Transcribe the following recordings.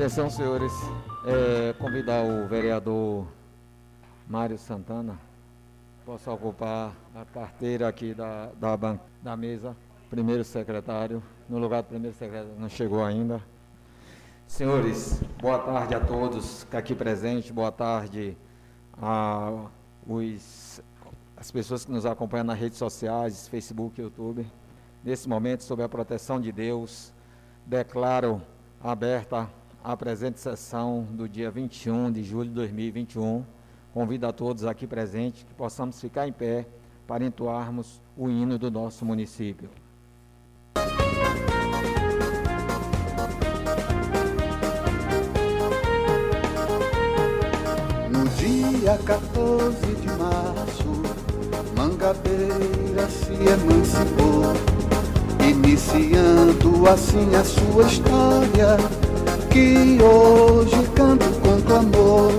Atenção, senhores. É, convidar o vereador Mário Santana. Posso ocupar a carteira aqui da, da, da mesa. Primeiro secretário. No lugar do primeiro secretário, não chegou ainda. Senhores, boa tarde a todos aqui presentes. Boa tarde a os, as pessoas que nos acompanham nas redes sociais, Facebook, YouTube. Nesse momento, sob a proteção de Deus, declaro aberta a presente sessão do dia 21 de julho de 2021. Convido a todos aqui presentes que possamos ficar em pé para entoarmos o hino do nosso município. No dia 14 de março, Mangabeira se emancipou, iniciando assim a sua história que hoje canto com clamor.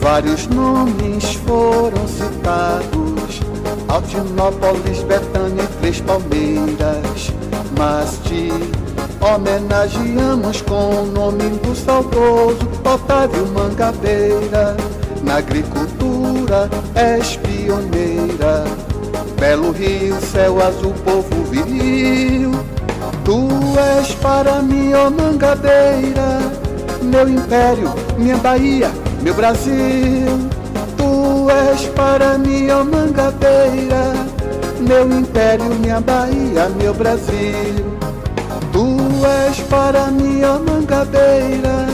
Vários nomes foram citados, Altinópolis, Betânia e Três Palmeiras, mas te homenageamos com o nome do saudoso Otávio Mangabeira. Na agricultura és pioneira, belo rio, céu azul, povo viril Tu és para mim, ó Mangabeira, meu império, minha Bahia, meu Brasil. Tu és para mim, ó Mangabeira, meu império, minha Bahia, meu Brasil. Tu és para mim, ó Mangabeira,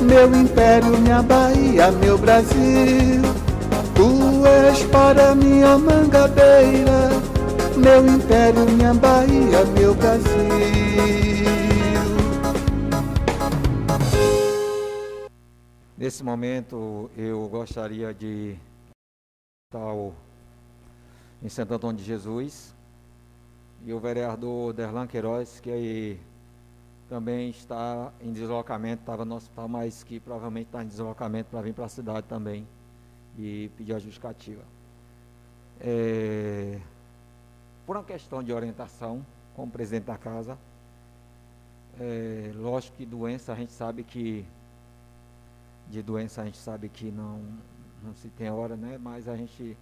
meu império, minha Bahia, meu Brasil. Tu és para mim, ó Mangabeira meu império, minha Bahia, meu Brasil. Nesse momento, eu gostaria de estar em Santo Antônio de Jesus e o vereador Derlan Queiroz, que aí também está em deslocamento, estava no hospital, mas que provavelmente está em deslocamento para vir para a cidade também e pedir a justificativa. É, por uma questão de orientação como presidente da casa. É, lógico que doença a gente sabe que de doença a gente sabe que não, não se tem hora, né? Mas a gente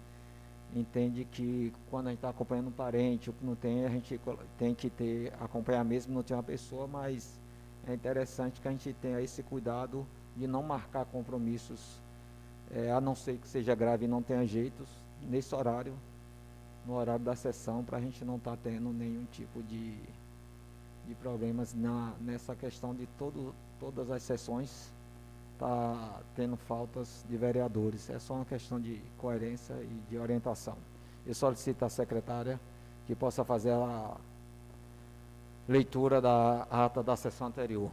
entende que quando a gente está acompanhando um parente, o que não tem, a gente tem que ter, acompanhar mesmo, não tem uma pessoa, mas é interessante que a gente tenha esse cuidado de não marcar compromissos, é, a não ser que seja grave e não tenha jeitos, nesse horário, no horário da sessão para a gente não estar tá tendo nenhum tipo de, de problemas na, nessa questão de todo, todas as sessões tá tendo faltas de vereadores. É só uma questão de coerência e de orientação. Eu solicito à secretária que possa fazer a leitura da ata da sessão anterior.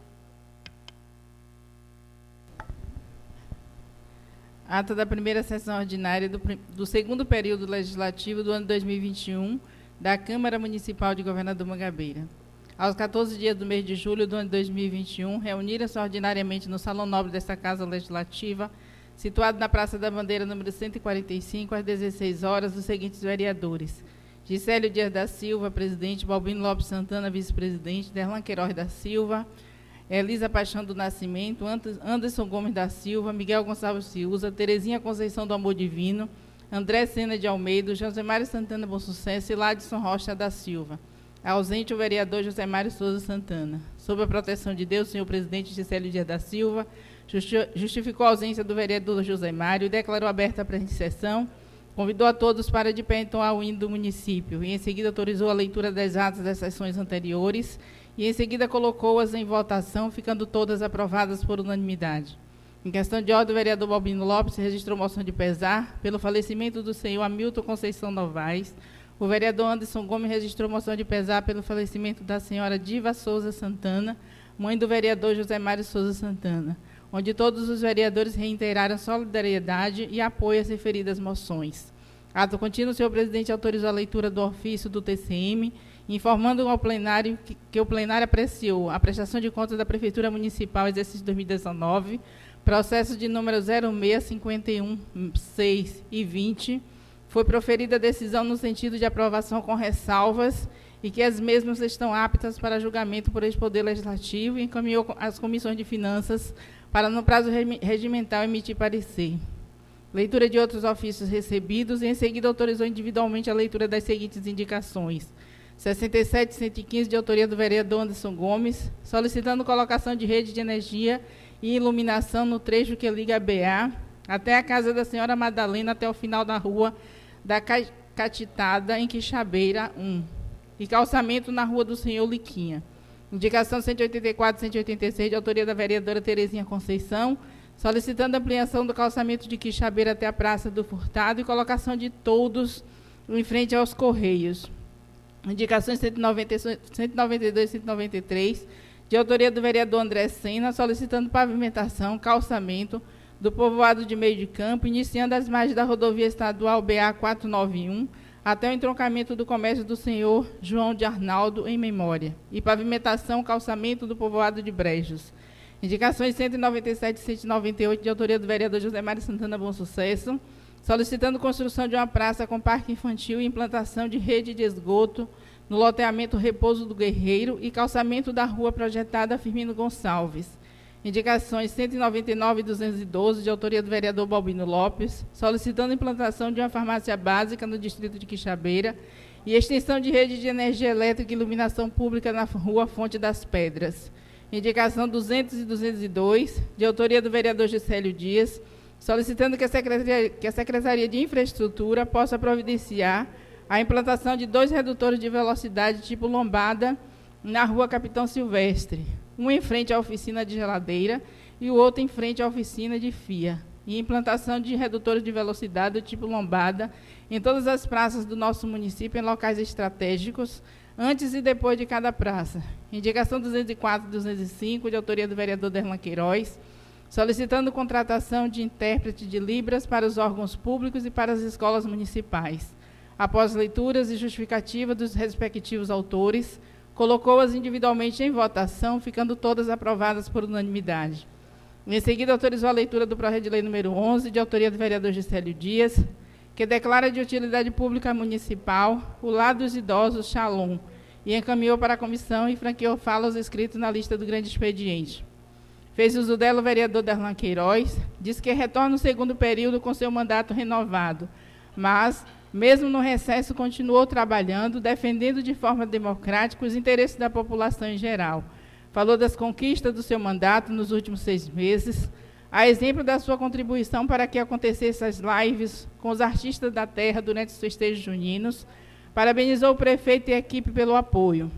Ata da primeira sessão ordinária do, do, segundo período legislativo do ano 2021 da Câmara Municipal de Governador Mangabeira. Aos 14 dias do mês de julho do ano 2021, reuniram-se ordinariamente no Salão Nobre desta Casa Legislativa, situado na Praça da Bandeira, número 145, às 16 horas, os seguintes vereadores. Gisélio Dias da Silva, presidente, Balbino Lopes Santana, vice-presidente, Derlan Queiroz da Silva, Elisa Paixão do Nascimento, Anderson Gomes da Silva, Miguel Gonçalves Ciuza, Terezinha Conceição do Amor Divino, André Sena de Almeida, José Mário Santana Bom Sucesso e Ladson Rocha da Silva. Ausente o vereador José Mário Souza Santana. Sob a proteção de Deus, senhor presidente Gisélio Dias da Silva, justificou a ausência do vereador José Mário e declarou aberta a presente sessão. Convidou a todos para de pé entoar o hino do município e, em seguida, autorizou a leitura das atas das sessões anteriores e em seguida colocou-as em votação, ficando todas aprovadas por unanimidade. Em questão de ordem, o vereador Balbino Lopes registrou moção de pesar pelo falecimento do senhor Hamilton Conceição Novaes. O vereador Anderson Gomes registrou moção de pesar pelo falecimento da senhora Diva Souza Santana, mãe do vereador José Mário Souza Santana, onde todos os vereadores reiteraram solidariedade e apoio às referidas moções. Ato contínuo, o senhor presidente autorizou a leitura do ofício do TCM informando ao plenário que, que, o plenário apreciou a prestação de contas da Prefeitura Municipal exercício 2019, processo de número 0651, 6 e 20, foi proferida a decisão no sentido de aprovação com ressalvas e que as mesmas estão aptas para julgamento por esse Poder Legislativo e encaminhou às comissões de finanças para, no prazo regimental, emitir parecer. Leitura de outros ofícios recebidos e, em seguida, autorizou individualmente a leitura das seguintes indicações. 67 115, de autoria do vereador Anderson Gomes, solicitando colocação de rede de energia e iluminação no trecho que liga a BA até a casa da senhora Madalena, até o final da rua da Catitada, em Quixabeira 1, e calçamento na rua do senhor Liquinha. Indicação 184 186, de autoria da vereadora Terezinha Conceição, solicitando ampliação do calçamento de Quixabeira até a Praça do Furtado e colocação de todos em frente aos Correios. Indicações 190, 192 e 193, de autoria do vereador André Sena, solicitando pavimentação, calçamento do povoado de meio de campo, iniciando as margens da rodovia estadual BA 491, até o entroncamento do comércio do senhor João de Arnaldo, em memória, e pavimentação, calçamento do povoado de Brejos. Indicações 197 e 198, de autoria do vereador José Mário Santana Bom Sucesso, solicitando construção de uma praça com parque infantil e implantação de rede de esgoto no loteamento Repouso do Guerreiro e calçamento da rua projetada Firmino Gonçalves. Indicações 199 e 212, de autoria do vereador Balbino Lopes, solicitando implantação de uma farmácia básica no distrito de Quixabeira e extensão de rede de energia elétrica e iluminação pública na rua Fonte das Pedras. Indicação 200 e 202, de autoria do vereador Gisélio Dias, solicitando que a, Secretaria, que a Secretaria de Infraestrutura possa providenciar a implantação de dois redutores de velocidade tipo lombada na rua Capitão Silvestre, um em frente à oficina de geladeira e o outro em frente à oficina de FIA, e implantação de redutores de velocidade do tipo lombada em todas as praças do nosso município em locais estratégicos, antes e depois de cada praça. Indicação 204 e 205, de autoria do vereador Derlan Queiroz, solicitando contratação de intérprete de Libras para os órgãos públicos e para as escolas municipais. Após leituras e justificativa dos respectivos autores, colocou-as individualmente em votação, ficando todas aprovadas por unanimidade. Em seguida, autorizou a leitura do projeto de lei número 11, de autoria do vereador Gisélio Dias, que declara de utilidade pública municipal o lado dos idosos Shalom, e encaminhou para a comissão e franqueou falas escritas na lista do grande expediente. Fez uso dela o vereador Darlan Queiroz, diz que retorna no segundo período com seu mandato renovado, mas, mesmo no recesso, continuou trabalhando, defendendo de forma democrática os interesses da população em geral. Falou das conquistas do seu mandato nos últimos seis meses, a exemplo da sua contribuição para que acontecessem as lives com os artistas da terra durante os festejos juninos, parabenizou o prefeito e a equipe pelo apoio.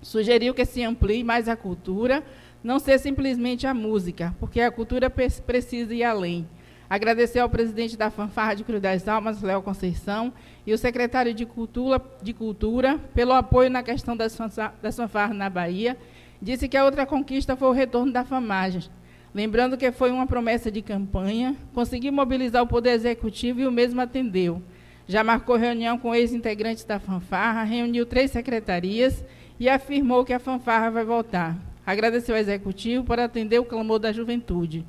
Sugeriu que se amplie mais a cultura, não ser simplesmente a música, porque a cultura precisa ir além. Agradeceu ao presidente da Fanfarra de Cruz das Almas, Léo Conceição, e o secretário de Cultura, de Cultura pelo apoio na questão das, das fanfarras na Bahia. Disse que a outra conquista foi o retorno da famagem, Lembrando que foi uma promessa de campanha, conseguiu mobilizar o Poder Executivo e o mesmo atendeu. Já marcou reunião com ex-integrantes da fanfarra, reuniu três secretarias e afirmou que a fanfarra vai voltar. Agradeceu ao Executivo por atender o clamor da juventude.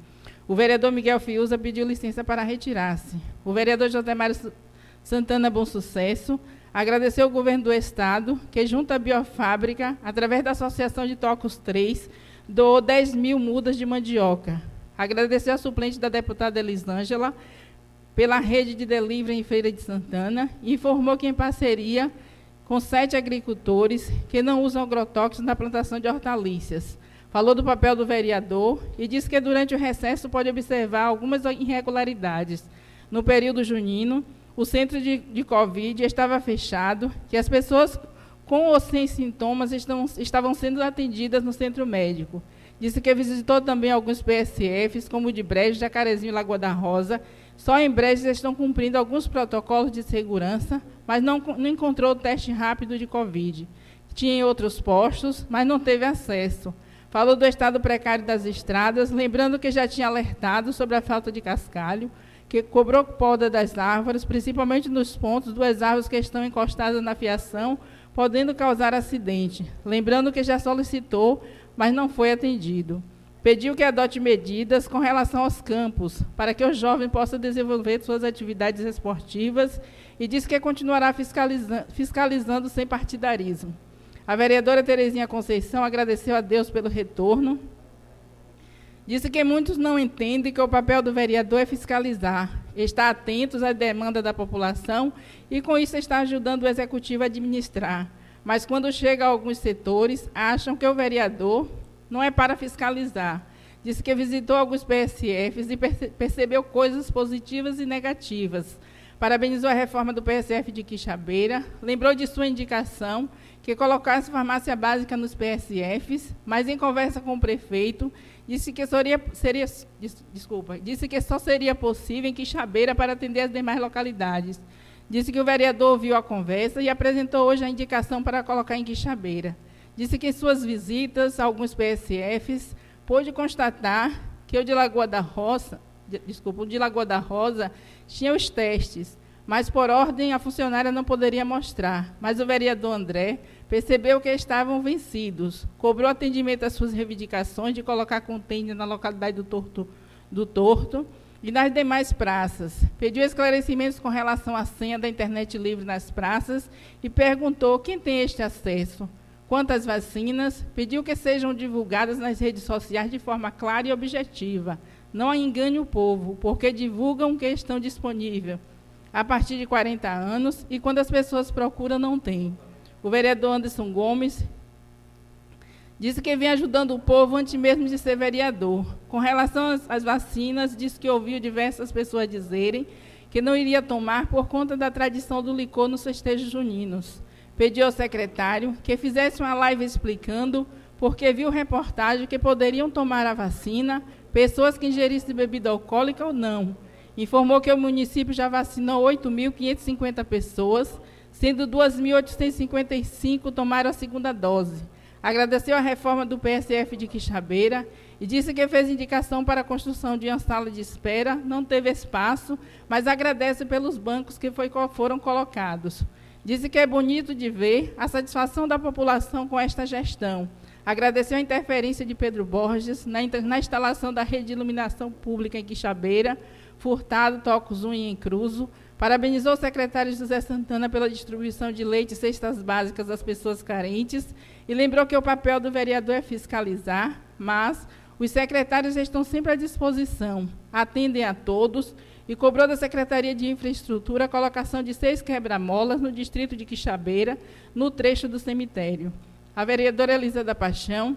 O vereador Miguel Fiuza pediu licença para retirar-se. O vereador José Mário Santana Bom Sucesso agradeceu ao governo do Estado, que junto à Biofábrica, através da Associação de Tocos 3, doou 10 mil mudas de mandioca. Agradeceu a suplente da deputada Elisângela pela rede de delivery em Feira de Santana e informou que, em parceria com sete agricultores que não usam agrotóxicos na plantação de hortaliças. Falou do papel do vereador e disse que durante o recesso pode observar algumas irregularidades. No período junino, o centro de, de Covid estava fechado, que as pessoas com ou sem sintomas, estão, estavam sendo atendidas no centro médico. Disse que visitou também alguns PSFs, como o de Brejo, Jacarezinho e Lagoa da Rosa. Só em Brejo estão cumprindo alguns protocolos de segurança, mas não, não encontrou o teste rápido de Covid. Tinha em outros postos, mas não teve acesso. Falou do estado precário das estradas, lembrando que já tinha alertado sobre a falta de cascalho, que cobrou poda das árvores, principalmente nos pontos duas árvores que estão encostadas na fiação podendo causar acidente. Lembrando que já solicitou, mas não foi atendido. Pediu que adote medidas com relação aos campos, para que os jovens possam desenvolver suas atividades esportivas e disse que continuará fiscalizando, fiscalizando sem partidarismo. A vereadora Terezinha Conceição agradeceu a Deus pelo retorno. Disse que muitos não entendem que o papel do vereador é fiscalizar, estar atentos à demanda da população e, com isso, está ajudando o executivo a administrar. Mas, quando chega a alguns setores, acham que o vereador não é para fiscalizar. Disse que visitou alguns PSFs e percebeu coisas positivas e negativas. Parabenizou a reforma do PSF de Quixabeira, lembrou de sua indicação que colocasse farmácia básica nos PSFs, mas em conversa com o prefeito, disse que seria, seria desculpa, disse que só seria possível em Quixabeira para atender as demais localidades. Disse que o vereador ouviu a conversa e apresentou hoje a indicação para colocar em Quixabeira. Disse que em suas visitas a alguns PSFs pôde constatar que o de Lagoa da Roça, de, desculpa, o de Lagoa da Rosa tinha os testes, mas por ordem a funcionária não poderia mostrar. Mas o vereador André percebeu que estavam vencidos, cobrou atendimento às suas reivindicações de colocar contêiner na localidade do Torto, do Torto e nas demais praças. Pediu esclarecimentos com relação à senha da internet livre nas praças e perguntou quem tem este acesso. Quantas vacinas, pediu que sejam divulgadas nas redes sociais de forma clara e objetiva. Não engane o povo, porque divulgam que estão disponíveis a partir de 40 anos e quando as pessoas procuram, não tem. O vereador Anderson Gomes disse que vem ajudando o povo antes mesmo de ser vereador. Com relação às, às vacinas, disse que ouviu diversas pessoas dizerem que não iria tomar por conta da tradição do licor nos festejos juninos pediu ao secretário que fizesse uma live explicando porque viu reportagem que poderiam tomar a vacina pessoas que ingerissem bebida alcoólica ou não. Informou que o município já vacinou 8.550 pessoas, sendo 2.855 tomaram a segunda dose. Agradeceu a reforma do PSF de Quixabeira e disse que fez indicação para a construção de uma sala de espera, não teve espaço, mas agradece pelos bancos que foi, foram colocados. Disse que é bonito de ver a satisfação da população com esta gestão. Agradeceu a interferência de Pedro Borges na, na instalação da rede de iluminação pública em Quixabeira, Furtado, Tocos e em Cruzo. Parabenizou o secretário José Santana pela distribuição de leite e cestas básicas às pessoas carentes e lembrou que o papel do vereador é fiscalizar, mas os secretários estão sempre à disposição, atendem a todos e cobrou da Secretaria de Infraestrutura a colocação de seis quebra-molas no distrito de Quixabeira, no trecho do cemitério. A vereadora Elisa da Paixão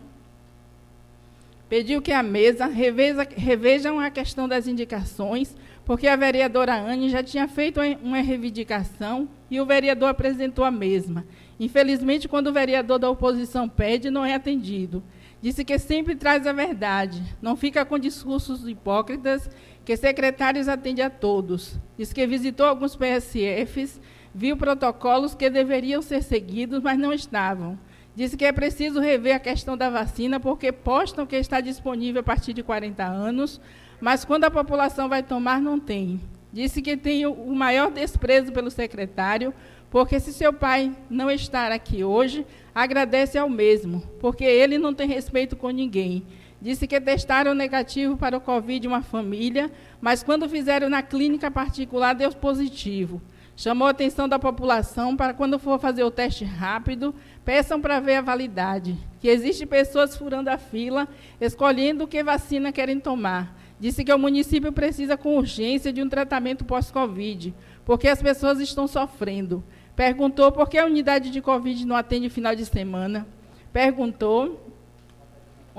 pediu que a mesa reveja, revejam a questão das indicações, porque a vereadora Anne já tinha feito uma reivindicação e o vereador apresentou a mesma. Infelizmente, quando o vereador da oposição pede, não é atendido. Disse que sempre traz a verdade, não fica com discursos hipócritas que secretários atende a todos. Diz que visitou alguns PSFs, viu protocolos que deveriam ser seguidos, mas não estavam. Disse que é preciso rever a questão da vacina, porque postam que está disponível a partir de 40 anos, mas quando a população vai tomar, não tem. Disse que tem o maior desprezo pelo secretário, porque se seu pai não estar aqui hoje, agradece ao mesmo, porque ele não tem respeito com ninguém. Disse que testaram negativo para o Covid uma família, mas quando fizeram na clínica particular deu positivo. Chamou a atenção da população para quando for fazer o teste rápido, peçam para ver a validade. Que existe pessoas furando a fila, escolhendo que vacina querem tomar. Disse que o município precisa com urgência de um tratamento pós-Covid, porque as pessoas estão sofrendo. Perguntou por que a unidade de Covid não atende final de semana. Perguntou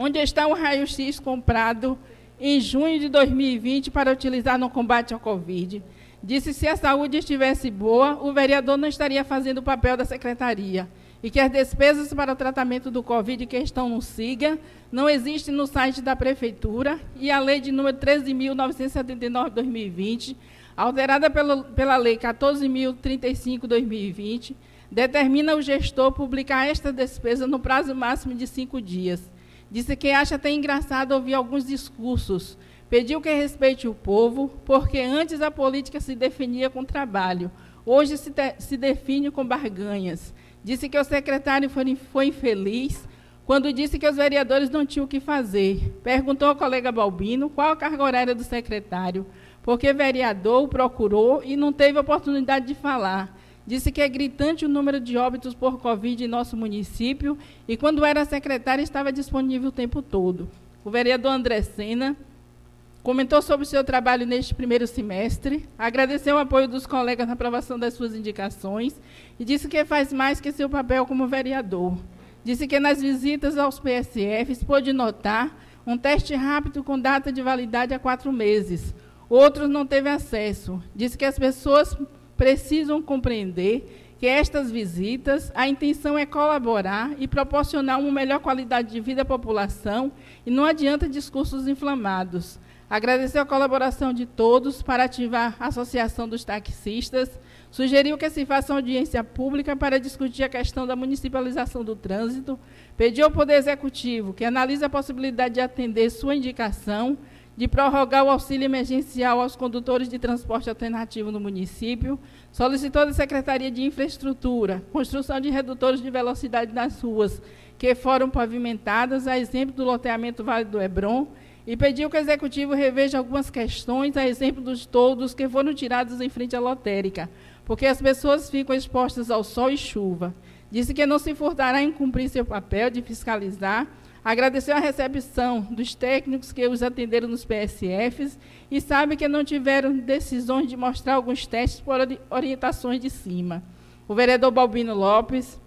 onde está o raio-x comprado em junho de 2020 para utilizar no combate ao Covid. Disse se a saúde estivesse boa, o vereador não estaria fazendo o papel da secretaria e que as despesas para o tratamento do Covid que estão no SIGA não existem no site da Prefeitura e a lei de número 13.979 de 2020, alterada pelo, pela lei 14.035 de 2020, determina o gestor publicar esta despesa no prazo máximo de cinco dias. Disse que acha até engraçado ouvir alguns discursos. Pediu que respeite o povo, porque antes a política se definia com trabalho, hoje se, se define com barganhas. Disse que o secretário foi, foi infeliz, quando disse que os vereadores não tinham o que fazer. Perguntou ao colega Balbino qual a carga horária do secretário, porque vereador o procurou e não teve oportunidade de falar. Disse que é gritante o número de óbitos por Covid em nosso município e, quando era secretário, estava disponível o tempo todo. O vereador André Sena comentou sobre o seu trabalho neste primeiro semestre, agradeceu o apoio dos colegas na aprovação das suas indicações e disse que faz mais que seu papel como vereador. Disse que nas visitas aos PSFs pôde notar um teste rápido com data de validade a quatro meses. Outros não teve acesso. Disse que as pessoas precisam compreender que estas visitas, a intenção é colaborar e proporcionar uma melhor qualidade de vida à população e não adianta discursos inflamados. Agradecer a colaboração de todos para ativar a Associação dos Taxistas. Sugeriu que se faça audiência pública para discutir a questão da municipalização do trânsito. Pediu ao Poder Executivo que analise a possibilidade de atender sua indicação de prorrogar o auxílio emergencial aos condutores de transporte alternativo no município. Solicitou da Secretaria de Infraestrutura construção de redutores de velocidade nas ruas que foram pavimentadas, a exemplo do loteamento Vale do Hebron e pediu que o executivo reveja algumas questões, a exemplo dos toldos que foram tirados em frente à lotérica, porque as pessoas ficam expostas ao sol e chuva. Disse que não se furtará em cumprir seu papel de fiscalizar. Agradeceu a recepção dos técnicos que os atenderam nos PSFs e sabe que não tiveram decisões de mostrar alguns testes por orientações de cima. O vereador Balbino Lopes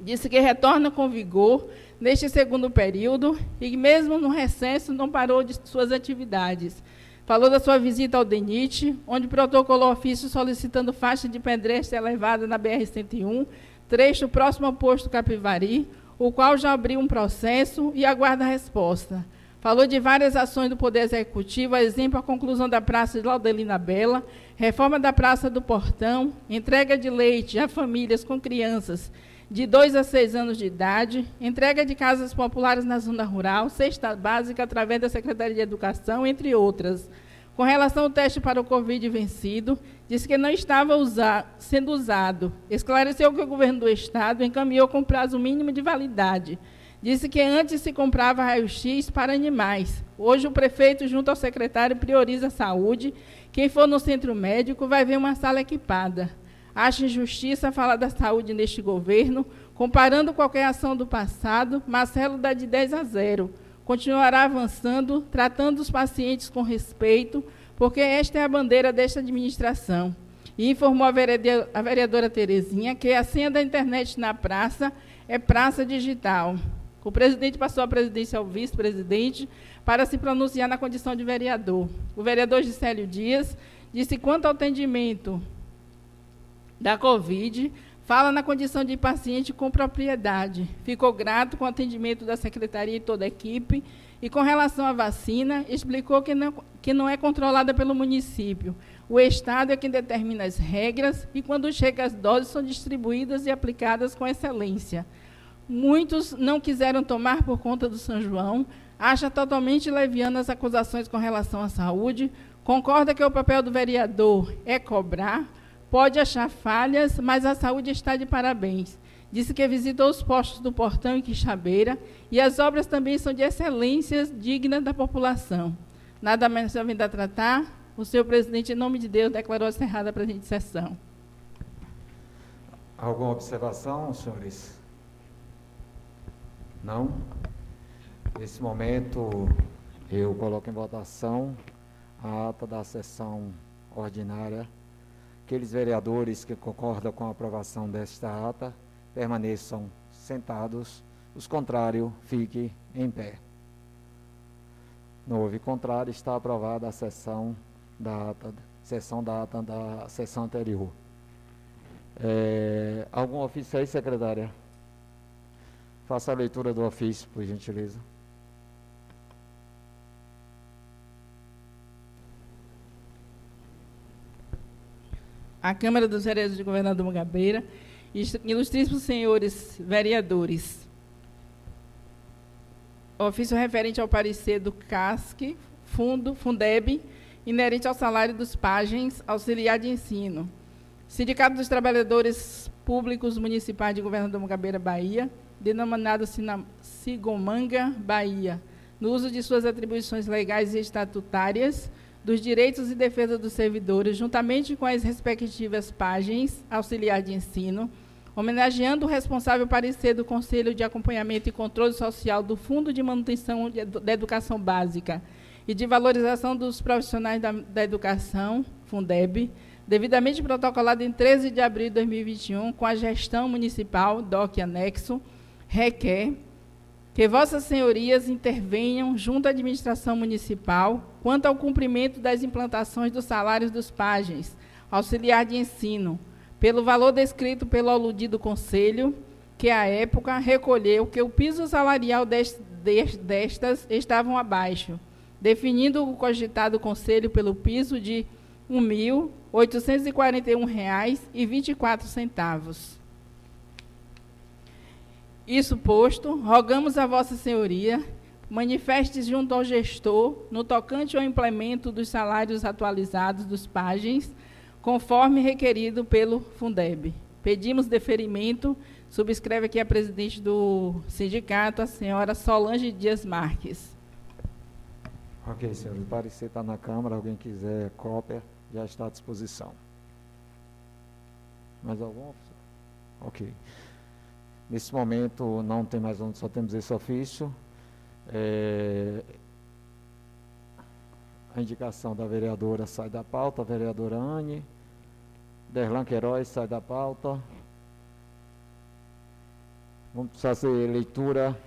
disse que retorna com vigor neste segundo período e, mesmo no recesso, não parou de suas atividades. Falou da sua visita ao DENIT, onde protocolou ofício solicitando faixa de pedestre elevada na BR-101, trecho próximo ao posto Capivari, o qual já abriu um processo e aguarda a resposta. Falou de várias ações do Poder Executivo, exemplo, a conclusão da Praça de Laudelina Bela, reforma da Praça do Portão, entrega de leite a famílias com crianças de 2 a 6 anos de idade, entrega de casas populares na zona rural, cesta básica através da Secretaria de Educação, entre outras. Com relação ao teste para o Covid vencido, disse que não estava sendo usado. Esclareceu que o governo do Estado encaminhou com prazo mínimo de validade. Disse que antes se comprava raio-x para animais. Hoje, o prefeito, junto ao secretário, prioriza a saúde. Quem for no centro médico vai ver uma sala equipada. Acha injustiça falar da saúde neste governo. Comparando qualquer ação do passado, Marcelo dá de 10 a 0. Continuará avançando, tratando os pacientes com respeito, porque esta é a bandeira desta administração. E informou a vereadora, Terezinha que a senha da internet na praça é praça digital. O presidente passou a presidência ao vice-presidente para se pronunciar na condição de vereador. O vereador Gisélio Dias disse quanto ao atendimento da Covid, fala na condição de paciente com propriedade. Ficou grato com o atendimento da secretaria e toda a equipe. E com relação à vacina, explicou que não, que não é controlada pelo município. O Estado é quem determina as regras e, quando chega as doses, são distribuídas e aplicadas com excelência. Muitos não quiseram tomar por conta do São João, acha totalmente leviana as acusações com relação à saúde, concorda que o papel do vereador é cobrar, Pode achar falhas, mas a saúde está de parabéns. Disse que visitou os postos do Portão e Quixabeira e as obras também são de excelência dignas da população. Nada mais a a tratar. O senhor presidente, em nome de Deus, declarou encerrada a presente sessão. Alguma observação, senhores? Não? Nesse momento, eu coloco em votação a ata da sessão ordinária Aqueles vereadores que concordam com a aprovação desta ata permaneçam sentados, os contrários fiquem em pé. Não houve contrário, está aprovada a sessão da sessão da ata da sessão anterior. É, algum ofício aí, secretária? Faça a leitura do ofício, por gentileza. a Câmara dos Vereadores de Governador Mangabeira, ilustríssimos senhores vereadores. Ofício referente ao parecer do CASC, Fundo, Fundeb, inerente ao salário dos páginas auxiliar de ensino. Sindicato dos Trabalhadores Públicos Municipais de Governador Mangabeira, Bahia, denominado Sigomanga, Bahia, no uso de suas atribuições legais e estatutárias, dos direitos e defesa dos servidores, juntamente com as respectivas páginas auxiliar de ensino, homenageando o responsável parecer do Conselho de Acompanhamento e Controle Social do Fundo de Manutenção da Educação Básica e de Valorização dos Profissionais da, da Educação, Fundeb, devidamente protocolado em 13 de abril de 2021, com a gestão municipal, DOC anexo, requer que vossas senhorias intervenham junto à administração municipal quanto ao cumprimento das implantações dos salários dos páginas, auxiliar de ensino, pelo valor descrito pelo aludido conselho, que à época recolheu que o piso salarial destas estavam abaixo, definindo o cogitado conselho pelo piso de R$ 1.841,24. Isso posto, rogamos a Vossa Senhoria manifeste junto ao gestor no tocante ao implemento dos salários atualizados dos páginas conforme requerido pelo Fundeb. Pedimos deferimento, subscreve aqui a presidente do sindicato, a senhora Solange Dias Marques. Ok, senhor. O parecer está na Câmara, alguém quiser cópia, já está à disposição. Mais algum? Ok. Nesse momento não tem mais onde, só temos esse ofício. É, a indicação da vereadora sai da pauta, a vereadora Anne. Derlan Queiroz sai da pauta. Vamos fazer leitura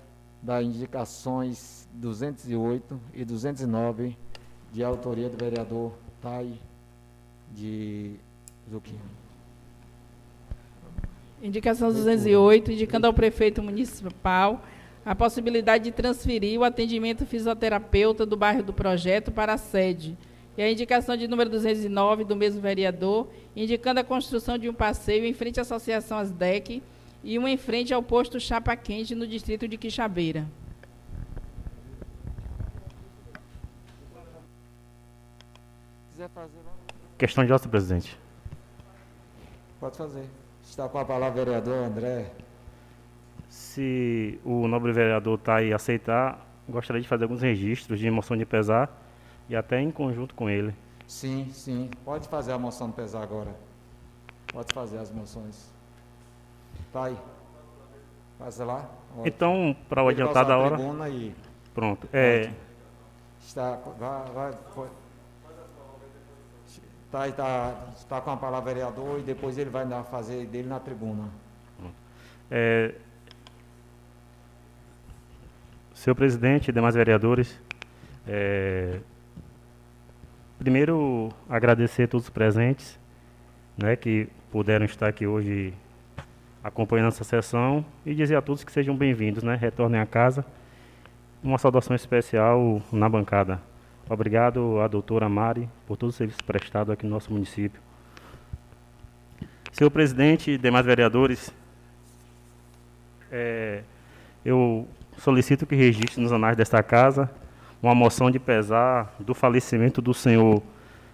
das indicações 208 e 209 de autoria do vereador Tai de Zuquinha. Indicação 208, indicando ao prefeito municipal a possibilidade de transferir o atendimento fisioterapeuta do bairro do projeto para a sede e a indicação de número 209 do mesmo vereador, indicando a construção de um passeio em frente à Associação Asdec e um em frente ao posto Chapa Quente, no distrito de Quixabeira. Questão de ordem, presidente. Pode fazer. Está com a palavra o vereador André. Se o nobre vereador está aí aceitar, gostaria de fazer alguns registros de moção de pesar e até em conjunto com ele. Sim, sim. Pode fazer a moção do pesar agora. Pode fazer as moções. Tá aí. Faz lá. Então, para o adiantar da hora. E... Pronto. É... Está, vai, vai, foi. Tá, está, está com a palavra vereador e depois ele vai fazer dele na tribuna. É, senhor presidente e demais vereadores, é, Primeiro, agradecer a todos os presentes né, que puderam estar aqui hoje acompanhando essa sessão e dizer a todos que sejam bem-vindos, né, retornem a casa. Uma saudação especial na bancada. Obrigado à doutora Mari por todo o serviço prestado aqui no nosso município. Senhor presidente e demais vereadores, é, eu solicito que registre nos anais desta casa uma moção de pesar do falecimento do senhor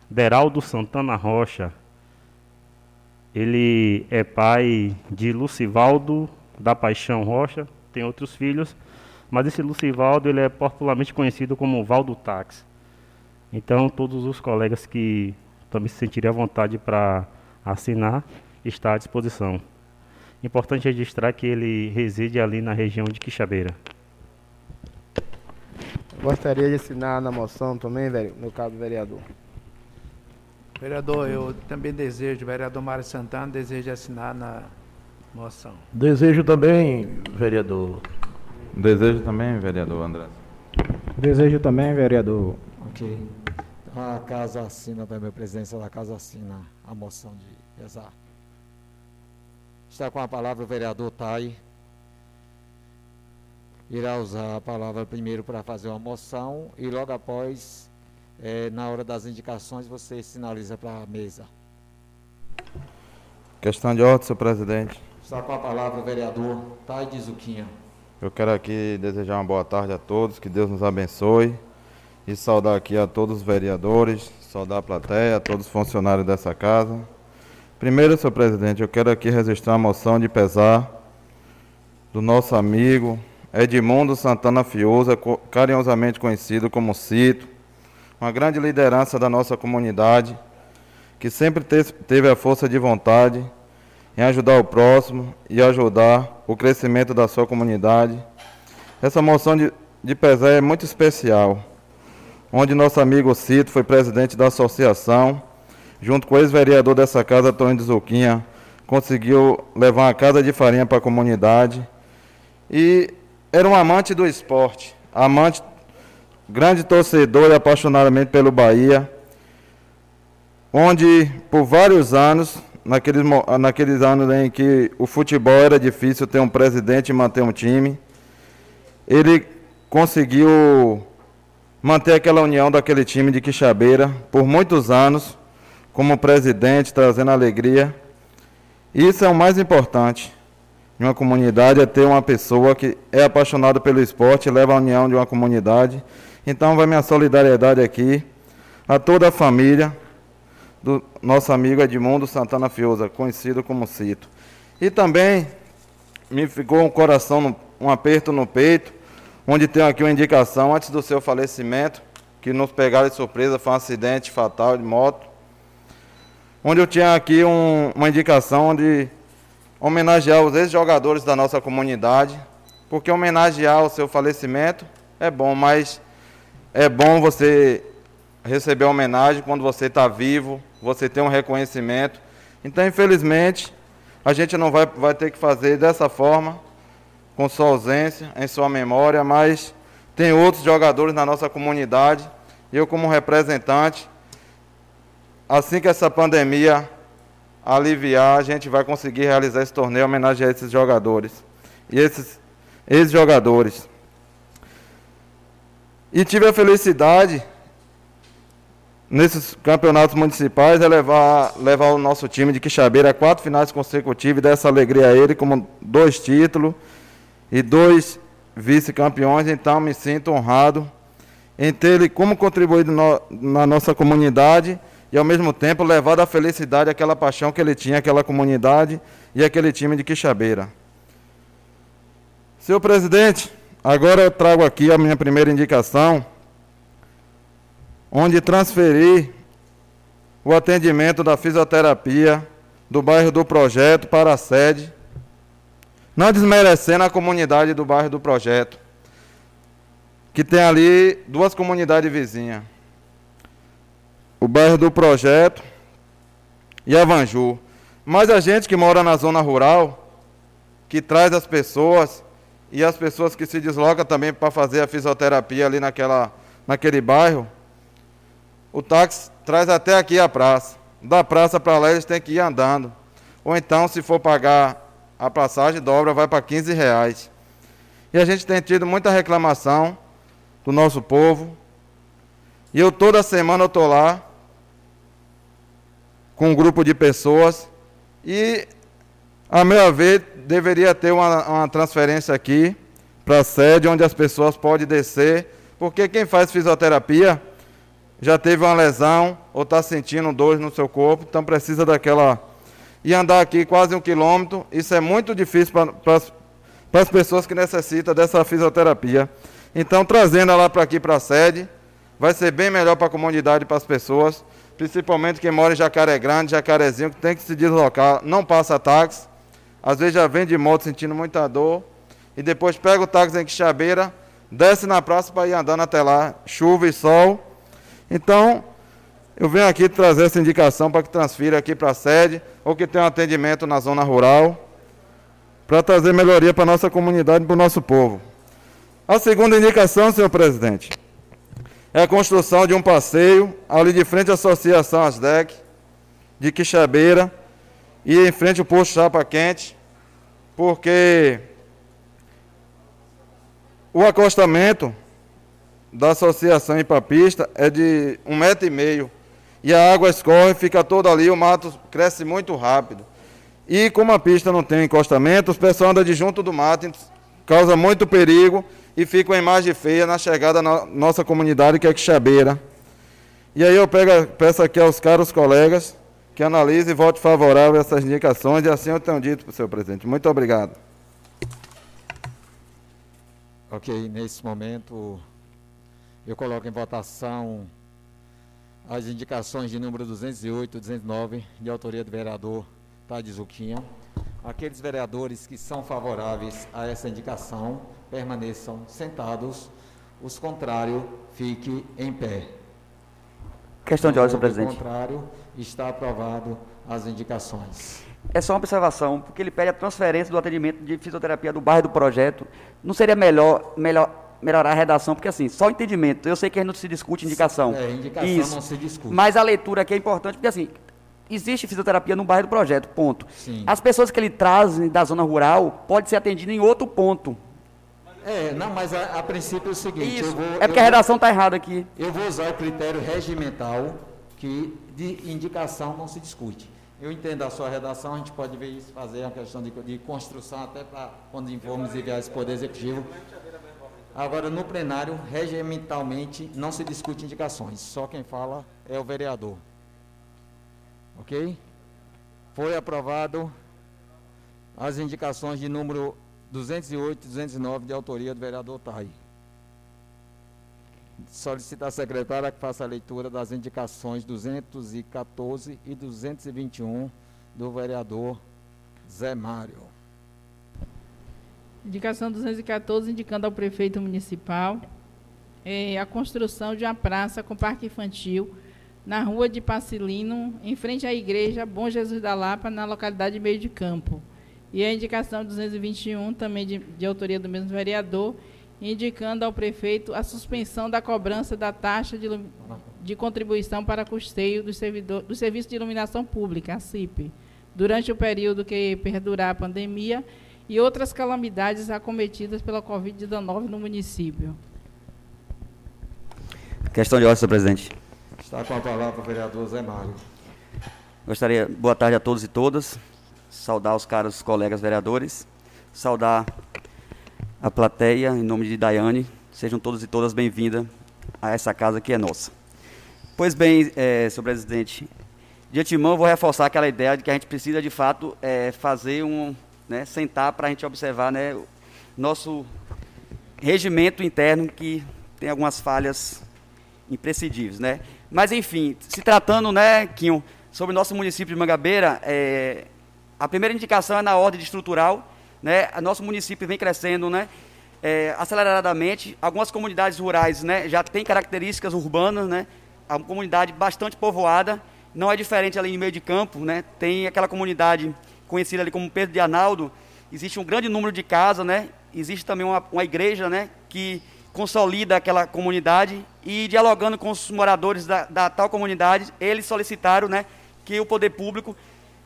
Beraldo Santana Rocha. Ele é pai de Lucivaldo da Paixão Rocha, tem outros filhos, mas esse Lucivaldo ele é popularmente conhecido como Valdo Tax. Então, todos os colegas que também se sentirem à vontade para assinar, está à disposição. Importante registrar que ele reside ali na região de Quixabeira. Gostaria de assinar na moção também, meu caro vereador. Vereador, eu também desejo, vereador Mário Santana, desejo assinar na moção. Desejo também, vereador. Desejo também, vereador André. Desejo também, vereador. Ok. Então a casa assina também, a presidência da casa assina a moção de pesar. Está com a palavra o vereador Tai irá usar a palavra primeiro para fazer uma moção e logo após, é, na hora das indicações, você sinaliza para a mesa. Questão de ordem, senhor presidente. Está com a palavra o vereador Taide Zuquinha. Eu quero aqui desejar uma boa tarde a todos, que Deus nos abençoe e saudar aqui a todos os vereadores, saudar a plateia, a todos os funcionários dessa casa. Primeiro, senhor presidente, eu quero aqui registrar a moção de pesar do nosso amigo Edmundo Santana co- carinhosamente conhecido como Cito, uma grande liderança da nossa comunidade, que sempre te- teve a força de vontade em ajudar o próximo e ajudar o crescimento da sua comunidade. Essa moção de, de pesar é muito especial, onde nosso amigo Cito foi presidente da associação, junto com o ex-vereador dessa casa, Tony de Zuquinha, conseguiu levar uma casa de farinha para a comunidade. E era um amante do esporte, amante, grande torcedor e apaixonadamente pelo Bahia, onde por vários anos, naqueles, naqueles anos em que o futebol era difícil ter um presidente e manter um time, ele conseguiu manter aquela união daquele time de Quixabeira por muitos anos, como presidente, trazendo alegria. Isso é o mais importante em uma comunidade, é ter uma pessoa que é apaixonada pelo esporte leva a união de uma comunidade. Então vai minha solidariedade aqui a toda a família do nosso amigo Edmundo Santana Fiuza, conhecido como Cito. E também me ficou um coração, no- um aperto no peito, onde tem aqui uma indicação antes do seu falecimento, que nos pegaram de surpresa, foi um acidente fatal de moto, onde eu tinha aqui um- uma indicação onde homenagear os ex-jogadores da nossa comunidade, porque homenagear o seu falecimento é bom, mas é bom você receber homenagem quando você está vivo, você tem um reconhecimento. Então, infelizmente, a gente não vai, vai ter que fazer dessa forma, com sua ausência, em sua memória, mas tem outros jogadores na nossa comunidade. Eu, como representante, assim que essa pandemia aliviar, a gente vai conseguir realizar esse torneio em homenagem a esses jogadores. E esses ex-jogadores. E tive a felicidade, nesses campeonatos municipais, de levar, levar o nosso time de Quixabeira a quatro finais consecutivas e dar essa alegria a ele, como dois títulos e dois vice-campeões. Então, me sinto honrado em ter ele como contribuído no- na nossa comunidade e, ao mesmo tempo, levado a felicidade, aquela paixão que ele tinha, aquela comunidade e aquele time de Quixabeira. Senhor presidente, agora eu trago aqui a minha primeira indicação, onde transferi o atendimento da fisioterapia do bairro do Projeto para a sede, não desmerecendo a comunidade do bairro do Projeto, que tem ali duas comunidades vizinhas. O bairro do Projeto e a Vanju. Mas a gente que mora na zona rural, que traz as pessoas e as pessoas que se deslocam também para fazer a fisioterapia ali naquela, naquele bairro, o táxi traz até aqui a praça. Da praça para lá eles têm que ir andando. Ou então, se for pagar a passagem, dobra, vai para 15 reais. E a gente tem tido muita reclamação do nosso povo. E eu toda semana eu estou lá com um grupo de pessoas e, a meu ver, deveria ter uma, uma transferência aqui para a sede onde as pessoas podem descer, porque quem faz fisioterapia já teve uma lesão ou está sentindo dores no seu corpo, então precisa daquela. E andar aqui quase um quilômetro, isso é muito difícil para as pessoas que necessitam dessa fisioterapia. Então, trazendo ela para aqui para a sede, vai ser bem melhor para a comunidade e para as pessoas, principalmente quem mora em Jacaré Grande, Jacarezinho, que tem que se deslocar, não passa táxi, às vezes já vem de moto sentindo muita dor, e depois pega o táxi em Quixabeira, desce na praça para ir andando até lá, chuva e sol. Então, eu venho aqui trazer essa indicação para que transfira aqui para a sede, ou que tenha um atendimento na zona rural, para trazer melhoria para a nossa comunidade e para o nosso povo. A segunda indicação, senhor presidente, é a construção de um passeio ali de frente à Associação Asdec, de Quixabeira, e em frente ao posto Chapa Quente, porque o acostamento da Associação Ipapista é de um metro e meio, e a água escorre, fica toda ali, o mato cresce muito rápido. E como a pista não tem encostamento, os pessoal andam de junto do mato, causa muito perigo e fica uma imagem feia na chegada na nossa comunidade, que é Quixabeira. E aí eu pego, peço aqui aos caros colegas que analisem e vote favorável a essas indicações, e assim eu tenho dito para o senhor presidente. Muito obrigado. Ok, nesse momento eu coloco em votação as indicações de número 208 e 209, de autoria do vereador Tade Zuquinha. Aqueles vereadores que são favoráveis a essa indicação permaneçam sentados, os contrários fiquem em pé. Questão de ordem, senhor presidente. contrário, está aprovado as indicações. É só uma observação, porque ele pede a transferência do atendimento de fisioterapia do bairro do projeto. Não seria melhor, melhor melhorar a redação? Porque assim, só o entendimento. Eu sei que a gente não se discute indicação. É, indicação Isso. não se discute. Mas a leitura aqui é importante, porque assim, existe fisioterapia no bairro do projeto, ponto. Sim. As pessoas que ele traz da zona rural pode ser atendidas em outro ponto. É, não, mas a, a princípio é o seguinte, Isso. eu vou, é porque a redação está errada aqui. Eu vou usar o critério regimental que de indicação não se discute. Eu entendo a sua redação, a gente pode ver isso, fazer uma questão de, de construção até para quando informos enviar esse Poder Executivo. Agora, no plenário, regimentalmente, não se discute indicações, só quem fala é o vereador. Ok? Foi aprovado as indicações de número 208 e 209 de autoria do vereador Tai. Solicitar à secretária que faça a leitura das indicações 214 e 221 do vereador Zé Mário. Indicação 214, indicando ao prefeito municipal eh, a construção de uma praça com parque infantil na rua de Pacilino, em frente à igreja Bom Jesus da Lapa, na localidade de Meio de Campo. E a indicação 221, também de, de autoria do mesmo vereador, indicando ao prefeito a suspensão da cobrança da taxa de, de contribuição para custeio do, servidor, do Serviço de Iluminação Pública, a CIP, durante o período que perdurar a pandemia e outras calamidades acometidas pela Covid-19 no município. Questão de ordem, senhor presidente. Está com a palavra o vereador Zé Mário. Gostaria, boa tarde a todos e todas. Saudar os caros colegas vereadores. Saudar a plateia, em nome de Daiane. Sejam todos e todas bem-vindas a essa casa que é nossa. Pois bem, eh, senhor presidente, de antemão vou reforçar aquela ideia de que a gente precisa, de fato, eh, fazer um, né, sentar para a gente observar, né, nosso regimento interno que tem algumas falhas imprescindíveis, né? Mas enfim, se tratando, né, Quinho, sobre o nosso município de Mangabeira, é, a primeira indicação é na ordem de estrutural, né? Nosso município vem crescendo, né? é, aceleradamente. Algumas comunidades rurais, né, já têm características urbanas, né? A comunidade bastante povoada, não é diferente ali em meio de campo, né? Tem aquela comunidade conhecida ali como Pedro de Arnaldo, existe um grande número de casas, né? Existe também uma, uma igreja, né, que consolida aquela comunidade e dialogando com os moradores da, da tal comunidade, eles solicitaram, né, que o poder público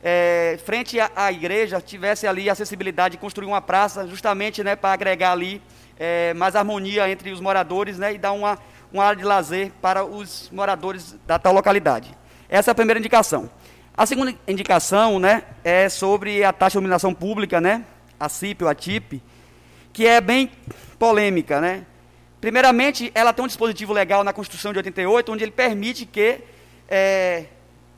é, frente à, à igreja tivesse ali a acessibilidade de construir uma praça, justamente, né, para agregar ali é, mais harmonia entre os moradores, né, e dar uma uma área de lazer para os moradores da tal localidade. Essa é a primeira indicação. A segunda indicação, né, é sobre a taxa de iluminação pública, né, a CIP ou a TIP, que é bem polêmica, né? Primeiramente, ela tem um dispositivo legal na Constituição de 88, onde ele permite que é,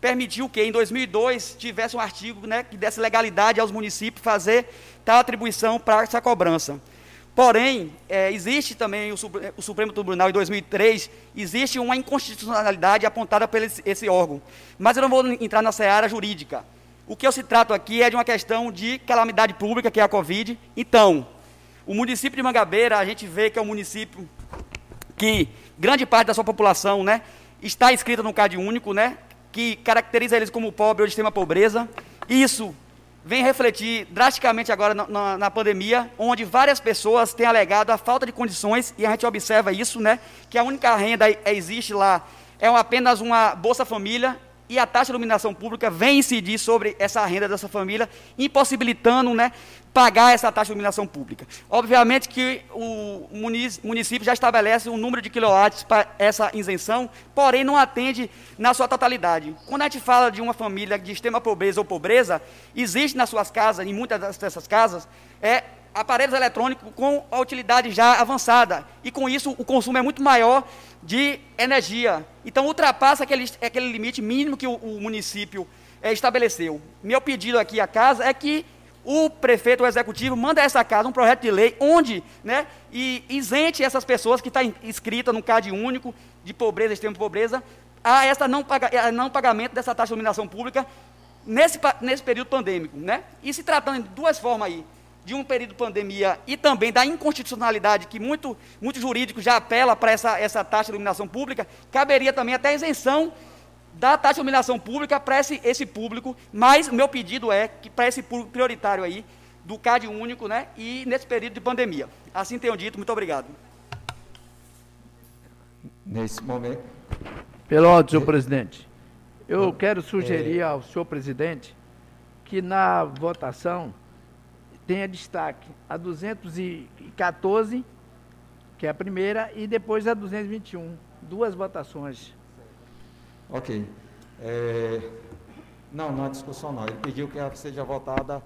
permitiu que em 2002 tivesse um artigo, né, que desse legalidade aos municípios fazer tal atribuição para essa cobrança. Porém, é, existe também o, o Supremo Tribunal em 2003, existe uma inconstitucionalidade apontada por esse, esse órgão. Mas eu não vou entrar na seara jurídica. O que eu se trato aqui é de uma questão de calamidade pública, que é a Covid. Então, o município de Mangabeira, a gente vê que é um município que grande parte da sua população né, está inscrita no CAD único, né, que caracteriza eles como pobre ou de extrema pobreza. Isso vem refletir drasticamente agora na, na- na pandemia, onde várias pessoas têm alegado a falta de condições, e a gente observa isso, né, que a única renda é- existe lá é uma- apenas uma Bolsa Família, e a taxa de iluminação pública vem incidir sobre essa renda dessa família, impossibilitando né, pagar essa taxa de iluminação pública. Obviamente que o munic- município já estabelece um número de quilowatts para essa isenção, porém não atende na sua totalidade. Quando a gente fala de uma família de extrema pobreza ou pobreza, existe nas suas casas, em muitas dessas casas, é, aparelhos eletrônicos com a utilidade já avançada. E com isso o consumo é muito maior de energia. Então ultrapassa aquele, aquele limite mínimo que o, o município eh, estabeleceu. Meu pedido aqui à casa é que o prefeito, o executivo, manda a essa casa um projeto de lei onde né, e isente essas pessoas que estão tá inscritas no CAD único de pobreza, extrema pobreza, a essa não, paga, não pagamento dessa taxa de iluminação pública nesse, nesse período pandêmico. Né? E se tratando de duas formas aí, de um período de pandemia e também da inconstitucionalidade, que muito, muito jurídico já apela para essa, essa taxa de iluminação pública, caberia também até a isenção da taxa de iluminação pública para esse, esse público, mas o meu pedido é que para esse público prioritário aí, do CAD único, né, e nesse período de pandemia. Assim tenho dito, muito obrigado. Nesse momento. Pelo ordem, senhor presidente. Eu quero sugerir ao senhor presidente que na votação tenha destaque a 214, que é a primeira, e depois a 221. Duas votações. Ok. É, não, não há discussão não. Ele pediu que seja votada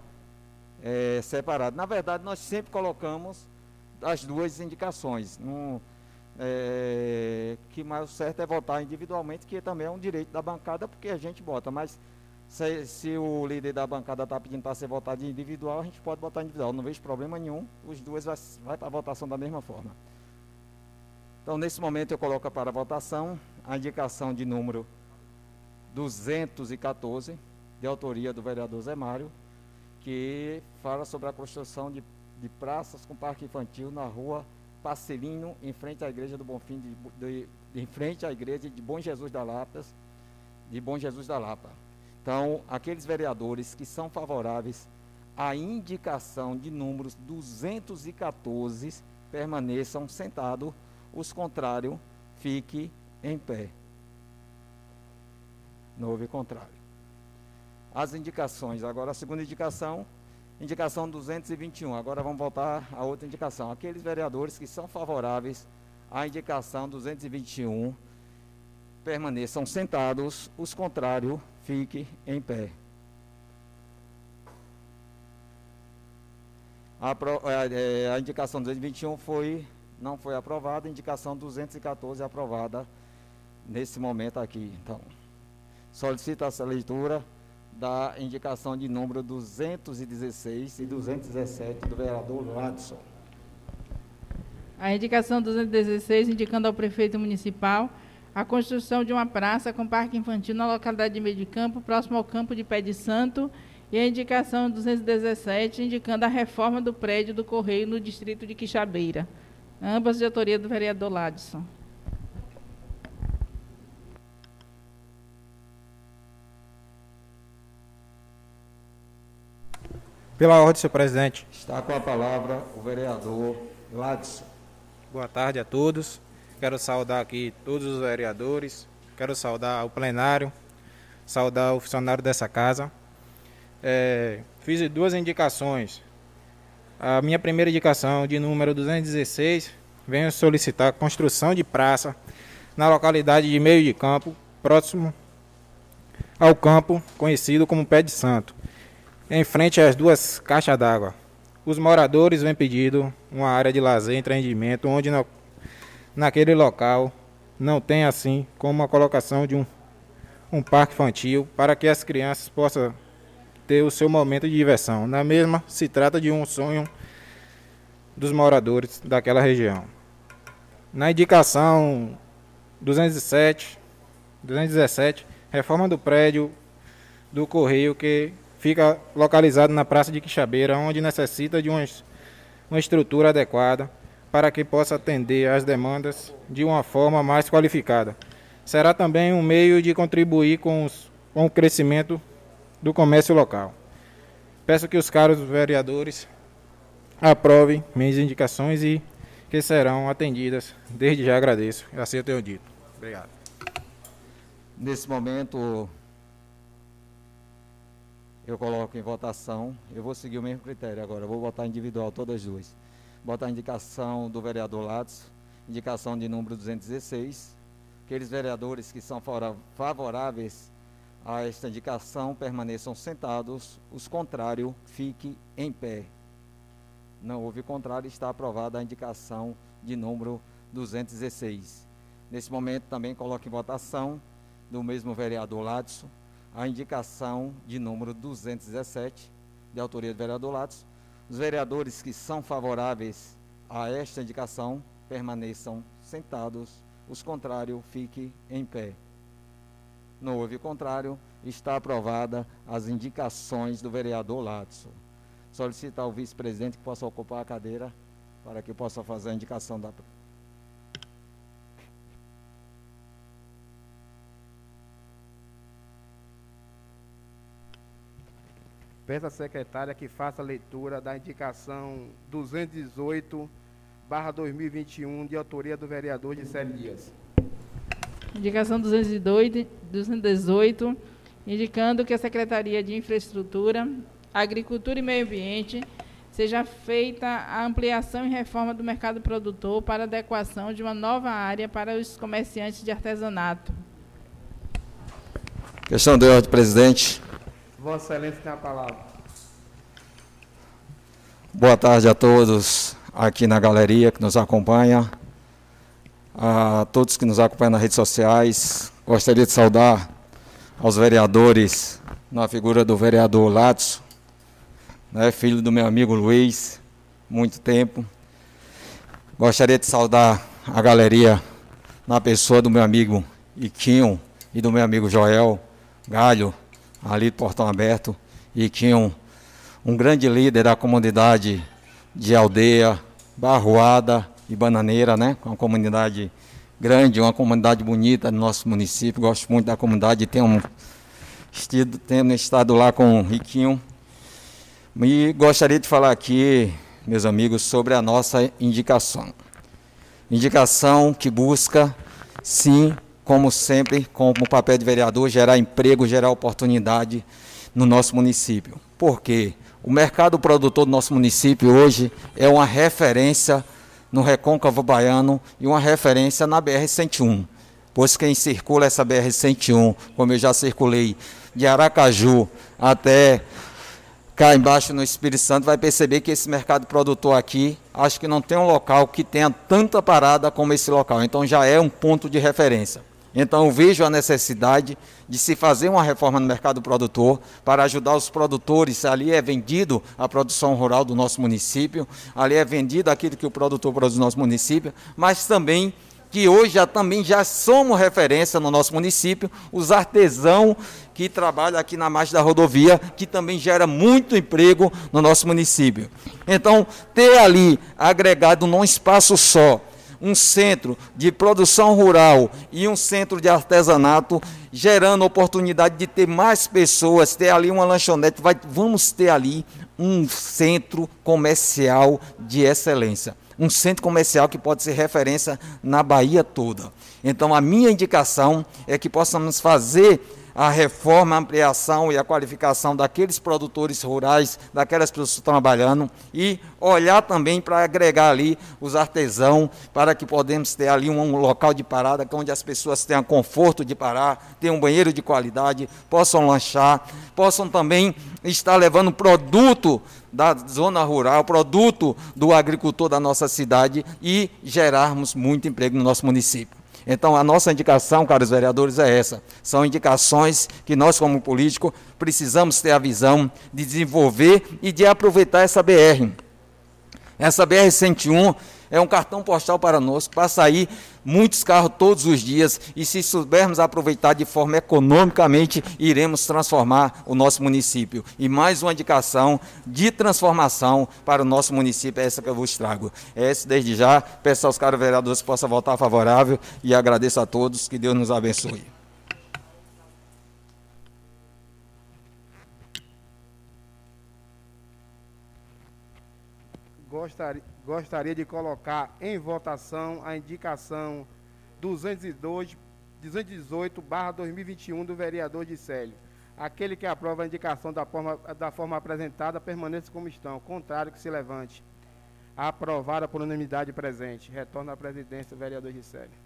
é, separada. Na verdade, nós sempre colocamos as duas indicações. Um, é, que mais certo é votar individualmente, que também é um direito da bancada, porque a gente vota. Mas se, se o líder da bancada está pedindo para ser votado individual, a gente pode votar individual. Não vejo problema nenhum. Os dois vai, vai para a votação da mesma forma. Então, nesse momento, eu coloco para votação a indicação de número 214, de autoria do vereador Zé Mário, que fala sobre a construção de, de praças com parque infantil na rua Passelino, em frente à igreja do Bonfim, de, de, em frente à igreja de Bom Jesus da Lapa, de Bom Jesus da Lapa. Então, aqueles vereadores que são favoráveis à indicação de números 214 permaneçam sentados, os contrários fiquem em pé. Não houve contrário. As indicações, agora a segunda indicação Indicação 221. Agora vamos voltar a outra indicação. Aqueles vereadores que são favoráveis à indicação 221 permaneçam sentados, os contrários fiquem em pé. A, é, a, indicação 221 foi, não foi aprovada, a indicação 214 é aprovada nesse momento aqui. Então, solicito essa leitura da indicação de número 216 e 217 do vereador Ladson. A indicação 216 indicando ao prefeito municipal a construção de uma praça com parque infantil na localidade de Meio de Campo, próximo ao campo de Pé de Santo, e a indicação 217 indicando a reforma do prédio do Correio no distrito de Quixabeira. Ambas de autoria do vereador Ladson. Pela ordem, senhor presidente. Está com a palavra o vereador Ladson. Boa tarde a todos. Quero saudar aqui todos os vereadores, quero saudar o plenário, saudar o funcionário dessa casa. É, fiz duas indicações. A minha primeira indicação, de número 216, venho solicitar construção de praça na localidade de Meio de Campo, próximo ao campo conhecido como Pé de Santo em frente às duas caixas d'água. Os moradores vêm pedindo uma área de lazer e empreendimento onde no, naquele local não tem assim como a colocação de um, um parque infantil para que as crianças possam ter o seu momento de diversão. Na mesma, se trata de um sonho dos moradores daquela região. Na indicação 207, 217, reforma do prédio do Correio que fica localizado na Praça de Quixabeira, onde necessita de uma, uma estrutura adequada para que possa atender às demandas de uma forma mais qualificada. Será também um meio de contribuir com, os, com o crescimento do comércio local. Peço que os caros vereadores aprovem minhas indicações e que serão atendidas. Desde já agradeço. Assim eu tenho dito. Obrigado. Nesse momento, eu coloco em votação. Eu vou seguir o mesmo critério agora. Eu vou votar individual todas as duas. Botar a indicação do vereador Lattes, indicação de número 216. Aqueles vereadores que são favoráveis a esta indicação permaneçam sentados. Os contrários, fiquem em pé. Não houve contrário, está aprovada a indicação de número 216. Nesse momento também coloco em votação do mesmo vereador Ladson a indicação de número 217, de autoria do vereador Lattes. Os vereadores que são favoráveis a esta indicação permaneçam sentados, os contrários fiquem em pé. Não houve contrário, está aprovada as indicações do vereador Latso. Solicitar ao vice-presidente que possa ocupar a cadeira para que possa fazer a indicação da Peço à secretária que faça a leitura da indicação 218 barra 2021 de autoria do vereador Gisele Dias. Indicação 202, 218, indicando que a Secretaria de Infraestrutura, Agricultura e Meio Ambiente seja feita a ampliação e reforma do mercado produtor para adequação de uma nova área para os comerciantes de artesanato. Questão de ordem, presidente. Vossa Excelência tem a palavra. Boa tarde a todos aqui na galeria que nos acompanha, a todos que nos acompanham nas redes sociais. Gostaria de saudar aos vereadores, na figura do vereador Latso, né, filho do meu amigo Luiz, muito tempo. Gostaria de saudar a galeria na pessoa do meu amigo Iquinho e do meu amigo Joel Galho, ali do Portão Aberto, e tinha um, um grande líder da comunidade de aldeia, Barroada e Bananeira, né? Uma comunidade grande, uma comunidade bonita no nosso município. Gosto muito da comunidade, tenho, estido, tenho estado lá com o Riquinho. E gostaria de falar aqui, meus amigos, sobre a nossa indicação. Indicação que busca, sim, como sempre, como papel de vereador, gerar emprego, gerar oportunidade no nosso município. Por quê? O mercado produtor do nosso município hoje é uma referência no recôncavo baiano e uma referência na BR-101. Pois quem circula essa BR-101, como eu já circulei de Aracaju até cá embaixo no Espírito Santo, vai perceber que esse mercado produtor aqui, acho que não tem um local que tenha tanta parada como esse local. Então já é um ponto de referência. Então, vejo a necessidade de se fazer uma reforma no mercado produtor para ajudar os produtores. Ali é vendido a produção rural do nosso município, ali é vendido aquilo que o produtor produz no nosso município, mas também que hoje já, também já somos referência no nosso município, os artesãos que trabalham aqui na margem da rodovia, que também gera muito emprego no nosso município. Então, ter ali agregado num espaço só, um centro de produção rural e um centro de artesanato, gerando oportunidade de ter mais pessoas, ter ali uma lanchonete, vai, vamos ter ali um centro comercial de excelência. Um centro comercial que pode ser referência na Bahia toda. Então, a minha indicação é que possamos fazer a reforma, a ampliação e a qualificação daqueles produtores rurais, daquelas pessoas que estão trabalhando e olhar também para agregar ali os artesãos, para que podemos ter ali um local de parada onde as pessoas tenham conforto de parar, tenham um banheiro de qualidade, possam lanchar, possam também estar levando produto da zona rural, produto do agricultor da nossa cidade e gerarmos muito emprego no nosso município. Então, a nossa indicação, caros vereadores, é essa. São indicações que nós, como político, precisamos ter a visão de desenvolver e de aproveitar essa BR. Essa BR-101 é um cartão postal para nós, para sair muitos carros todos os dias e se soubermos aproveitar de forma economicamente, iremos transformar o nosso município. E mais uma indicação de transformação para o nosso município, é essa que eu vos trago. É essa desde já, peço aos caros vereadores que possam votar favorável e agradeço a todos, que Deus nos abençoe. Gostaria, gostaria de colocar em votação a indicação 202, 218 2021 do vereador Célio. Aquele que aprova a indicação da forma, da forma apresentada permaneça como estão. Contrário, que se levante. Aprovada por unanimidade presente. Retorna à presidência, vereador Célio.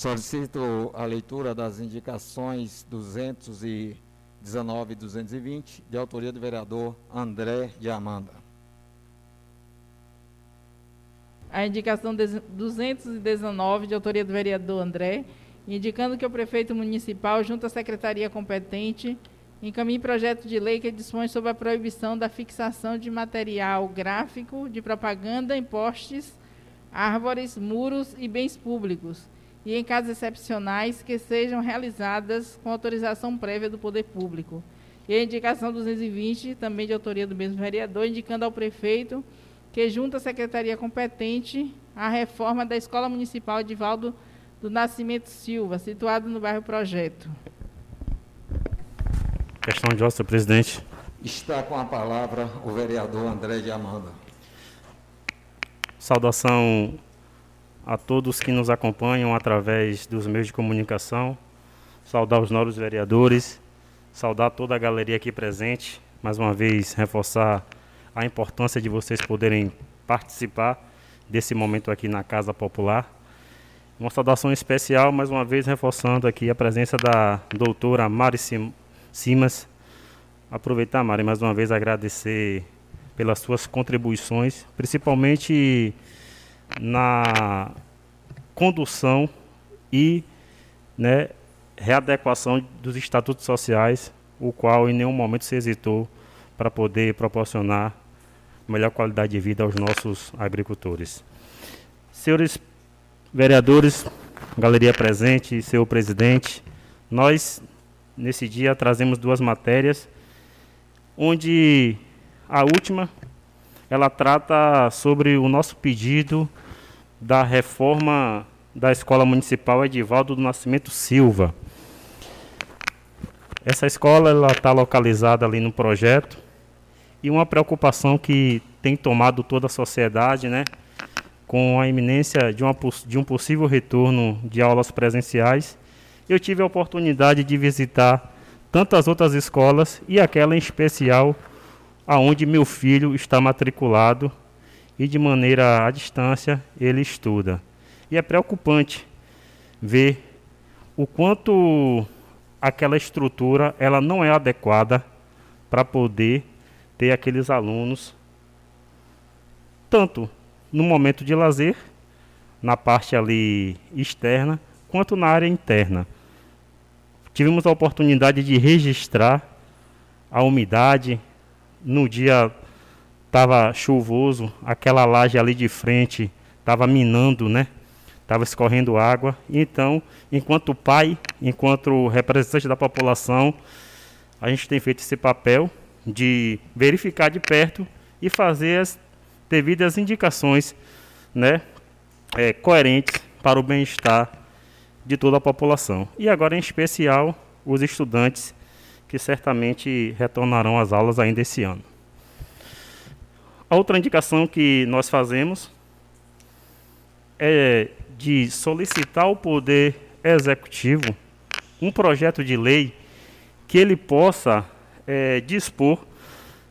Solicito a leitura das indicações 219 e 220, de autoria do vereador André de Amanda. a indicação 219, de autoria do vereador André, indicando que o prefeito municipal, junto à secretaria competente, encaminhe projeto de lei que dispõe sobre a proibição da fixação de material gráfico de propaganda em postes, árvores, muros e bens públicos, e em casos excepcionais que sejam realizadas com autorização prévia do poder público. E a indicação 220, também de autoria do mesmo vereador, indicando ao prefeito que junta à secretaria competente a reforma da Escola Municipal de Valdo do Nascimento Silva, situado no bairro Projeto. Questão de ordem, presidente. Está com a palavra o vereador André de Amanda. Saudação a todos que nos acompanham através dos meios de comunicação. Saudar os novos vereadores, saudar toda a galeria aqui presente. Mais uma vez, reforçar a importância de vocês poderem participar desse momento aqui na Casa Popular. Uma saudação especial, mais uma vez, reforçando aqui a presença da doutora Mari Simas. Aproveitar, Mari, mais uma vez agradecer pelas suas contribuições, principalmente na condução e né, readequação dos estatutos sociais, o qual em nenhum momento se hesitou para poder proporcionar melhor qualidade de vida aos nossos agricultores. Senhores vereadores, galeria presente, senhor presidente, nós nesse dia trazemos duas matérias, onde a última ela trata sobre o nosso pedido da reforma da Escola Municipal Edivaldo do Nascimento Silva. Essa escola está localizada ali no projeto e uma preocupação que tem tomado toda a sociedade, né, com a iminência de, uma, de um possível retorno de aulas presenciais, eu tive a oportunidade de visitar tantas outras escolas e aquela em especial aonde meu filho está matriculado e de maneira à distância ele estuda. E é preocupante ver o quanto aquela estrutura ela não é adequada para poder ter aqueles alunos tanto no momento de lazer, na parte ali externa, quanto na área interna. Tivemos a oportunidade de registrar a umidade. No dia estava chuvoso, aquela laje ali de frente estava minando, né? Estava escorrendo água. Então, enquanto pai, enquanto representante da população, a gente tem feito esse papel de verificar de perto e fazer as devidas indicações né, é, coerentes para o bem-estar de toda a população. E agora, em especial, os estudantes que certamente retornarão às aulas ainda esse ano. Outra indicação que nós fazemos é de solicitar ao Poder Executivo um projeto de lei que ele possa é, dispor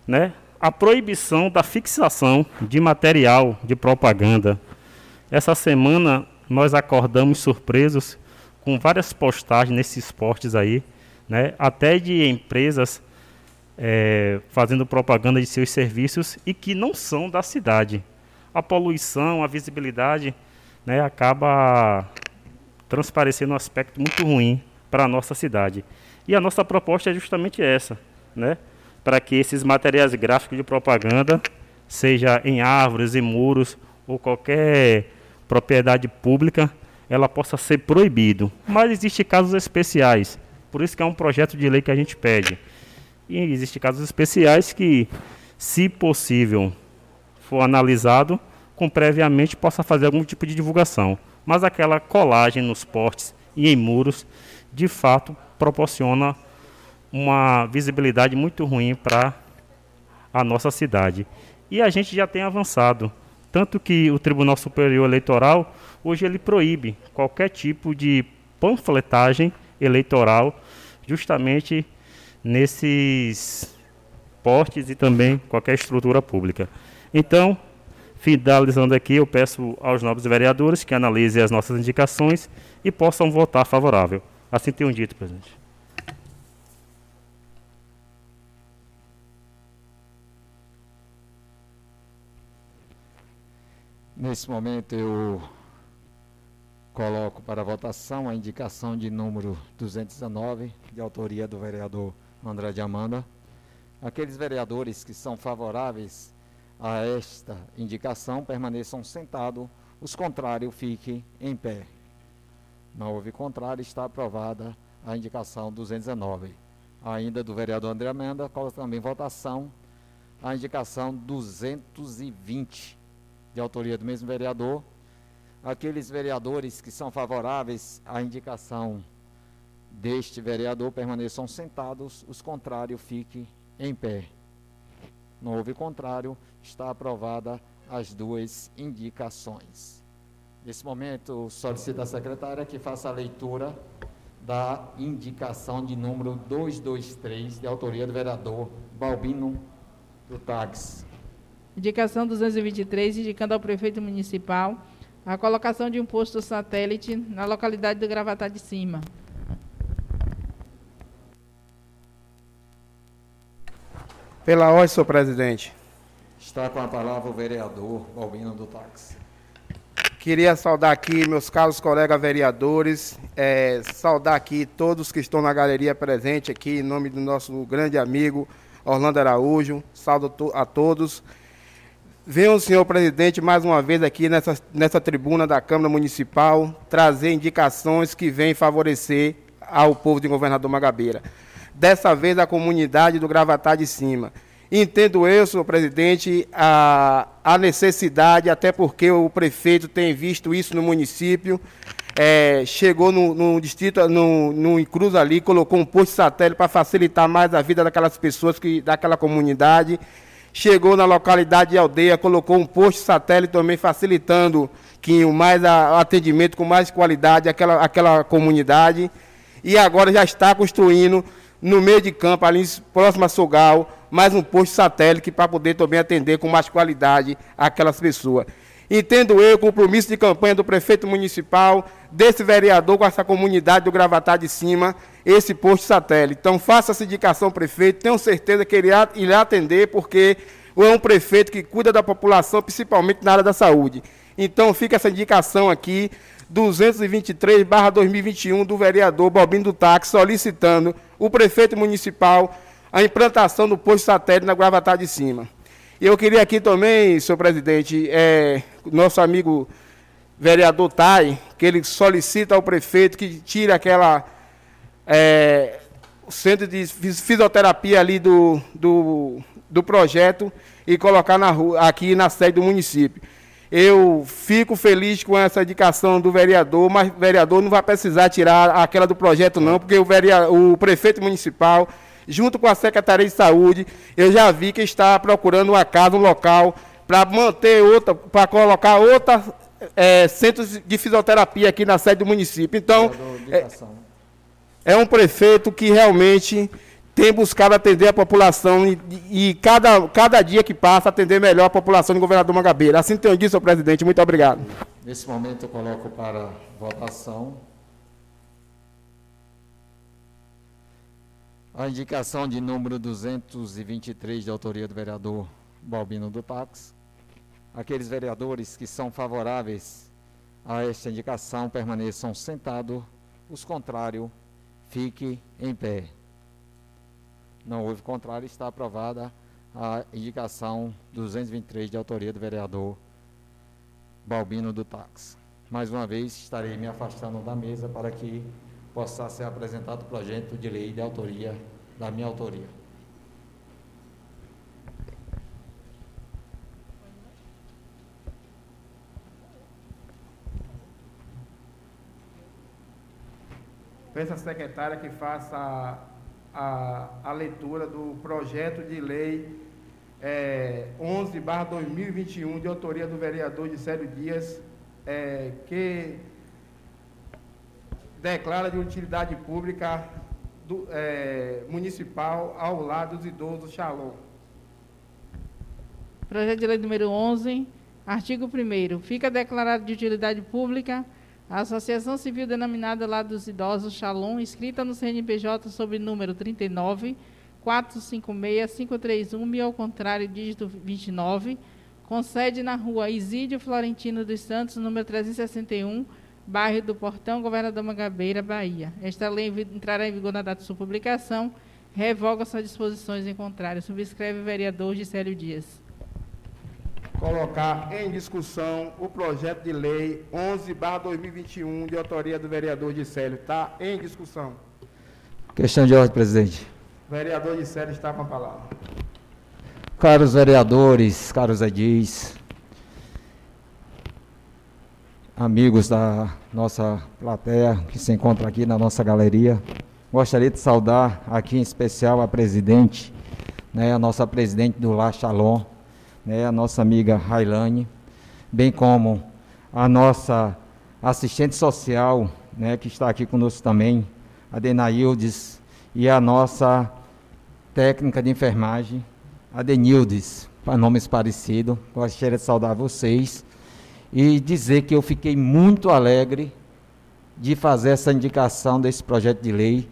né, a proibição da fixação de material de propaganda. Essa semana nós acordamos surpresos com várias postagens nesses esportes aí, né, até de empresas é, fazendo propaganda de seus serviços e que não são da cidade. A poluição, a visibilidade, né, acaba transparecendo um aspecto muito ruim para a nossa cidade. E a nossa proposta é justamente essa, né? para que esses materiais gráficos de propaganda, seja em árvores, em muros ou qualquer propriedade pública, ela possa ser proibido. Mas existem casos especiais, por isso que é um projeto de lei que a gente pede. E existem casos especiais que, se possível, for analisado, com previamente possa fazer algum tipo de divulgação. Mas aquela colagem nos portes e em muros, de fato, proporciona uma visibilidade muito ruim para a nossa cidade. E a gente já tem avançado, tanto que o Tribunal Superior Eleitoral hoje ele proíbe qualquer tipo de panfletagem eleitoral, justamente nesses portes e também qualquer estrutura pública. Então, finalizando aqui, eu peço aos nobres vereadores que analisem as nossas indicações e possam votar favorável. Assim tenho dito, presidente. Nesse momento eu coloco para votação a indicação de número 219, de autoria do vereador André de Amanda. Aqueles vereadores que são favoráveis a esta indicação permaneçam sentados, os contrários fiquem em pé. Não houve contrário, está aprovada a indicação 219. Ainda do vereador André Amanda, coloco também votação a indicação 220, de autoria do mesmo vereador. Aqueles vereadores que são favoráveis à indicação deste vereador permaneçam sentados, os contrários fiquem em pé. Não houve contrário, está aprovada as duas indicações. Nesse momento, solicito à secretária que faça a leitura da indicação de número 223, de autoria do vereador Balbino do táxi. Indicação 223, indicando ao prefeito municipal a colocação de um posto satélite na localidade do Gravatá de Cima. Pela ordem, senhor presidente. Está com a palavra o vereador Balbino do táxi. Queria saudar aqui meus caros colegas vereadores, é, saudar aqui todos que estão na galeria presente aqui, em nome do nosso grande amigo Orlando Araújo, saldo a todos. Venho, senhor presidente, mais uma vez aqui nessa, nessa tribuna da Câmara Municipal, trazer indicações que vêm favorecer ao povo de Governador Magabeira. Dessa vez, a comunidade do Gravatar de Cima. Entendo eu, senhor presidente, a, a necessidade, até porque o prefeito tem visto isso no município, é, chegou no, no, distrito, no, no Cruz ali, colocou um posto satélite para facilitar mais a vida daquelas pessoas, que, daquela comunidade. Chegou na localidade de aldeia, colocou um posto satélite também, facilitando que mais a, atendimento com mais qualidade àquela, àquela comunidade. E agora já está construindo no meio de campo, ali próximo a Sogal, mais um posto satélite para poder também atender com mais qualidade aquelas pessoas. Entendo eu o compromisso de campanha do prefeito municipal, desse vereador com essa comunidade do Gravatar de Cima, esse posto satélite. Então, faça essa indicação, prefeito. Tenho certeza que ele irá atender, porque é um prefeito que cuida da população, principalmente na área da saúde. Então, fica essa indicação aqui, 223-2021, do vereador Bobinho do Táxi, solicitando o prefeito municipal a implantação do posto satélite na Gravatar de Cima. E eu queria aqui também, senhor presidente, é, nosso amigo vereador Tai, que ele solicita ao prefeito que tire aquela é, centro de fisioterapia ali do, do, do projeto e colocar na rua, aqui na sede do município. Eu fico feliz com essa indicação do vereador, mas o vereador não vai precisar tirar aquela do projeto, não, porque o, vereador, o prefeito municipal junto com a Secretaria de Saúde, eu já vi que está procurando uma casa, um local, para manter outra, para colocar outra é, centros de fisioterapia aqui na sede do município. Então, é, é um prefeito que realmente tem buscado atender a população e, e, cada, cada dia que passa atender melhor a população do governador Mangabeira. Assim tenho dito, senhor presidente. Muito obrigado. Nesse momento eu coloco para votação A indicação de número 223 de autoria do vereador Balbino do Tax. Aqueles vereadores que são favoráveis a esta indicação permaneçam sentados, os contrários fiquem em pé. Não houve contrário, está aprovada a indicação 223 de autoria do vereador Balbino do Tax. Mais uma vez estarei me afastando da mesa para que possa ser apresentado o projeto de lei de autoria, da minha autoria. Peço à secretária que faça a, a, a leitura do projeto de lei é, 11 2021, de autoria do vereador de Célio Dias, é, que declara de utilidade pública do, é, municipal ao lado dos idosos Shalom. Projeto de lei número 11, artigo 1 Fica declarado de utilidade pública a Associação Civil denominada Lado dos Idosos Shalom, inscrita no CNPJ sob número 39 456 531 e ao contrário, dígito 29, com sede na rua Isídio Florentino dos Santos, número 361, bairro do Portão, Governador Mangabeira, Bahia. Esta lei entrará em vigor na data de sua publicação, revoga suas disposições em contrário. Subscreve o vereador Gisélio Dias. Colocar em discussão o projeto de lei 11 2021 de autoria do vereador Gisélio. Está em discussão. Questão de ordem, presidente. O vereador Gisélio está com a palavra. Caros vereadores, caros edis, amigos da nossa plateia que se encontra aqui na nossa galeria, gostaria de saudar aqui em especial a presidente, né, a nossa presidente do La Shalom, né, a nossa amiga Railane, bem como a nossa assistente social, né, que está aqui conosco também, a Denaildes, e a nossa técnica de enfermagem, a Denildes, para nomes parecidos. Gostaria de saudar vocês e dizer que eu fiquei muito alegre de fazer essa indicação desse projeto de lei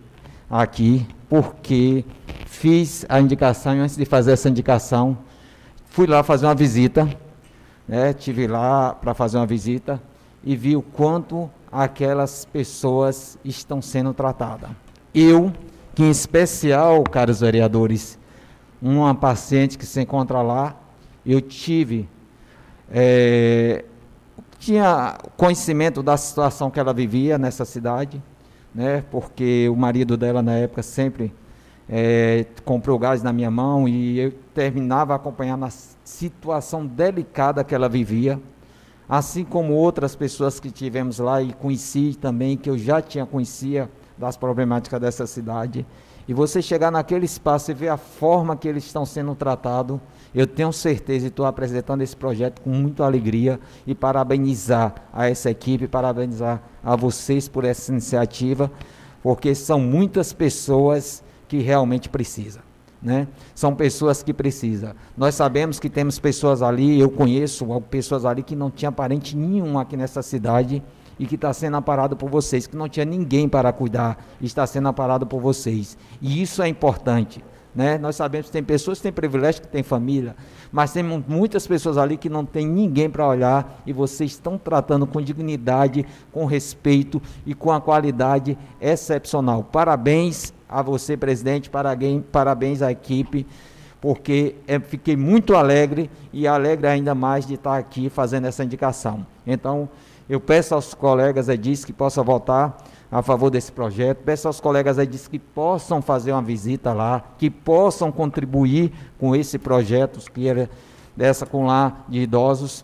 aqui, porque fiz a indicação e antes de fazer essa indicação, fui lá fazer uma visita, né? Tive lá para fazer uma visita e vi o quanto aquelas pessoas estão sendo tratadas. Eu, que em especial, caros vereadores, uma paciente que se encontra lá, eu tive, é, tinha conhecimento da situação que ela vivia nessa cidade, né, porque o marido dela na época sempre é, comprou gás na minha mão e eu terminava acompanhando a situação delicada que ela vivia, assim como outras pessoas que tivemos lá e conheci também, que eu já tinha conhecia das problemáticas dessa cidade. E você chegar naquele espaço e ver a forma que eles estão sendo tratados, eu tenho certeza e estou apresentando esse projeto com muita alegria e parabenizar a essa equipe, parabenizar a vocês por essa iniciativa, porque são muitas pessoas que realmente precisam. Né? São pessoas que precisam. Nós sabemos que temos pessoas ali, eu conheço pessoas ali que não tinha parente nenhum aqui nessa cidade e que está sendo amparado por vocês, que não tinha ninguém para cuidar, está sendo amparado por vocês. E isso é importante. Né? Nós sabemos que tem pessoas que têm privilégio, que têm família, mas tem muitas pessoas ali que não tem ninguém para olhar e vocês estão tratando com dignidade, com respeito e com a qualidade excepcional. Parabéns a você, presidente, parabéns, parabéns à equipe, porque é, fiquei muito alegre e alegre ainda mais de estar aqui fazendo essa indicação. Então, eu peço aos colegas Edis que possam votar a favor desse projeto, peço aos colegas Edis que possam fazer uma visita lá, que possam contribuir com esse projeto que era dessa com lá de idosos,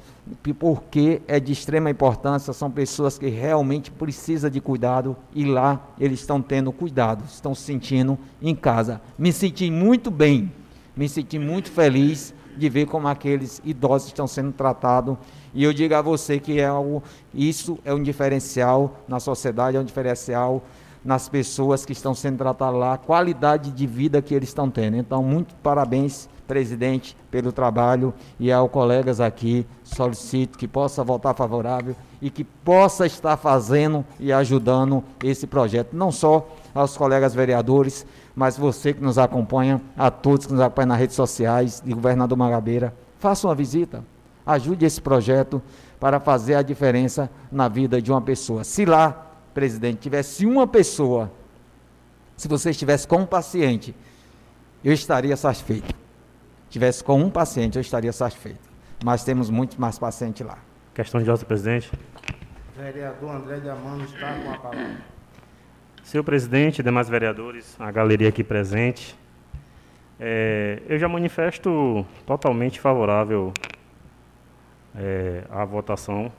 porque é de extrema importância, são pessoas que realmente precisam de cuidado e lá eles estão tendo cuidado, estão se sentindo em casa. Me senti muito bem, me senti muito feliz de ver como aqueles idosos estão sendo tratados e eu digo a você que é algo, isso é um diferencial na sociedade, é um diferencial nas pessoas que estão sendo tratadas lá, a qualidade de vida que eles estão tendo. Então, muito parabéns, presidente, pelo trabalho e aos colegas aqui, solicito que possa votar favorável e que possa estar fazendo e ajudando esse projeto, não só aos colegas vereadores, mas você que nos acompanha, a todos que nos acompanham nas redes sociais de Governador Magabeira, faça uma visita, Ajude esse projeto para fazer a diferença na vida de uma pessoa. Se lá, presidente, tivesse uma pessoa, se você estivesse com um paciente, eu estaria satisfeito. Tivesse com um paciente, eu estaria satisfeito. Mas temos muitos mais pacientes lá. Questão de ordem, presidente. Vereador André de Amano está com a palavra. Senhor presidente, demais vereadores, a galeria aqui presente, é, eu já manifesto totalmente favorável é, a votação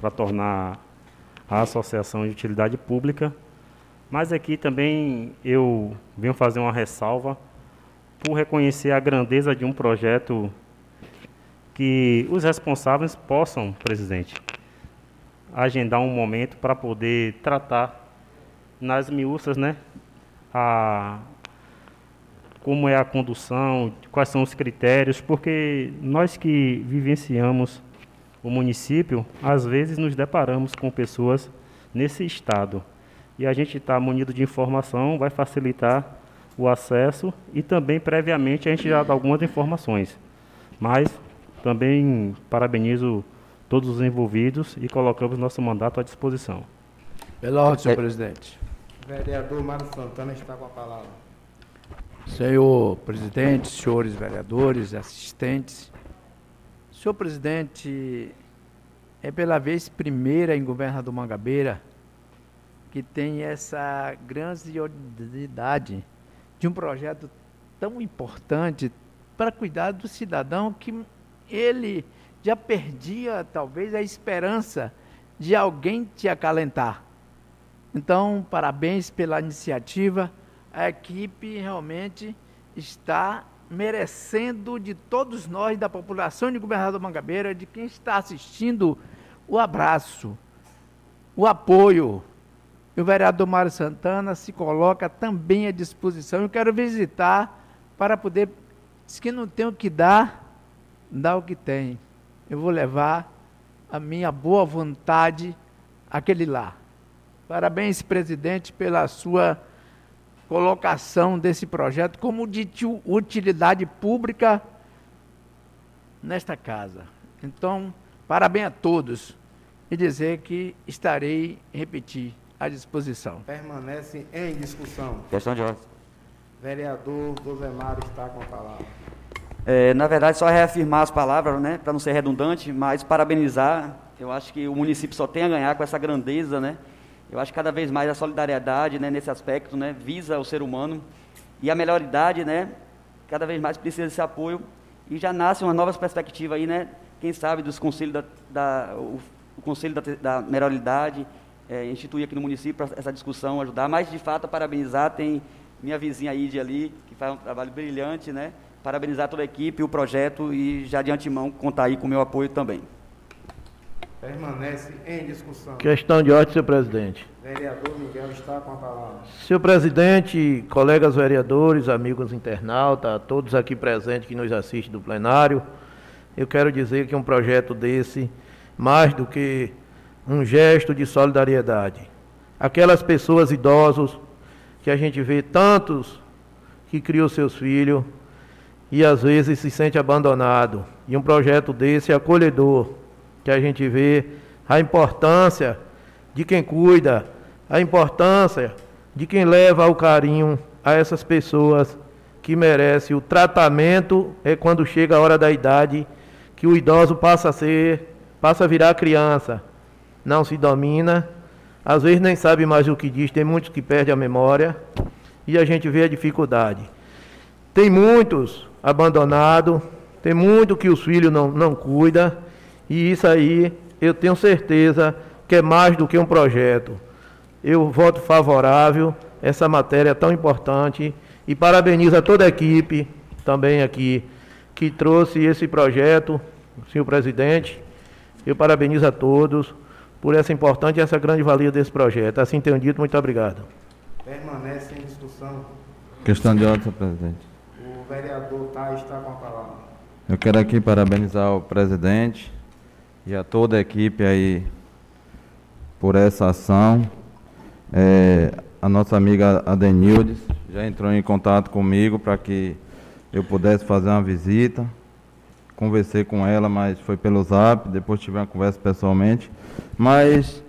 para tornar a associação de utilidade pública. Mas aqui também eu venho fazer uma ressalva por reconhecer a grandeza de um projeto que os responsáveis possam, presidente, agendar um momento para poder tratar nas miúças, né, a, como é a condução, quais são os critérios, porque nós que vivenciamos o município, às vezes nos deparamos com pessoas nesse estado. E a gente está munido de informação, vai facilitar o acesso e também previamente a gente já dá algumas informações. Mas também parabenizo todos os envolvidos e colocamos nosso mandato à disposição. Pela ordem, senhor É. presidente. Vereador Mário Santana está com a palavra. Senhor presidente, senhores vereadores, assistentes. Senhor presidente, é pela vez primeira em Governador Mangabeira que tem essa grandiosidade de um projeto tão importante para cuidar do cidadão que ele já perdia talvez a esperança de alguém te acalentar. Então, parabéns pela iniciativa. A equipe realmente está merecendo de todos nós, da população de Governador Mangabeira, de quem está assistindo, o abraço, o apoio. E o vereador Mário Santana se coloca também à disposição. Eu quero visitar para poder. Diz que não tem o que dar, dá o que tem. Eu vou levar a minha boa vontade àquele lá. Parabéns, presidente, pela sua colocação desse projeto como de ti- utilidade pública nesta casa. Então, parabéns a todos e dizer que estarei, repetir, à disposição. Permanece em discussão. Questão de ordem. Vereador Dosemar está com a palavra. É, na verdade, só reafirmar as palavras, né, para não ser redundante, mas parabenizar. Eu acho que o município só tem a ganhar com essa grandeza, né? Eu acho que cada vez mais a solidariedade, né, nesse aspecto, né, visa o ser humano e a melhoridade, né, cada vez mais precisa desse apoio e já nasce uma nova perspectiva aí, né? Quem sabe dos conselhos da, da o, o conselho da, da melhoridade é, instituir aqui no município essa discussão, ajudar. Mas de fato, parabenizar tem minha vizinha Idy ali que faz um trabalho brilhante, né? Parabenizar toda a equipe, o projeto e já de antemão contar aí com o meu apoio também. Permanece em discussão. Questão de ordem, senhor presidente. Vereador Miguel está com a palavra. Senhor presidente, colegas vereadores, amigos internautas, todos aqui presentes que nos assistem do plenário, eu quero dizer que um projeto desse, mais do que um gesto de solidariedade, aquelas pessoas idosos que a gente vê tantos que criam seus filhos e às vezes se sente abandonado, e um projeto desse acolhedor, que a gente vê a importância de quem cuida, a importância de quem leva o carinho a essas pessoas que merecem o tratamento é quando chega a hora da idade que o idoso passa a ser, passa a virar criança, não se domina, às vezes nem sabe mais o que diz, tem muitos que perdem a memória e a gente vê a dificuldade. Tem muitos abandonados, tem muito que os filhos não, não cuidam, e isso aí eu tenho certeza que é mais do que um projeto. Eu voto favorável essa matéria tão importante e parabenizo a toda a equipe também aqui que trouxe esse projeto, senhor presidente. Eu parabenizo a todos por essa importante e essa grande valia desse projeto. Assim tenho dito, muito obrigado. Permanece em discussão. Questão de ordem, senhor presidente. O vereador Thay está com a palavra. Eu quero aqui parabenizar o presidente e a toda a equipe aí por essa ação. É, a nossa amiga Adenildes já entrou em contato comigo para que eu pudesse fazer uma visita. Conversei com ela, mas foi pelo zap, depois tive uma conversa pessoalmente. Mas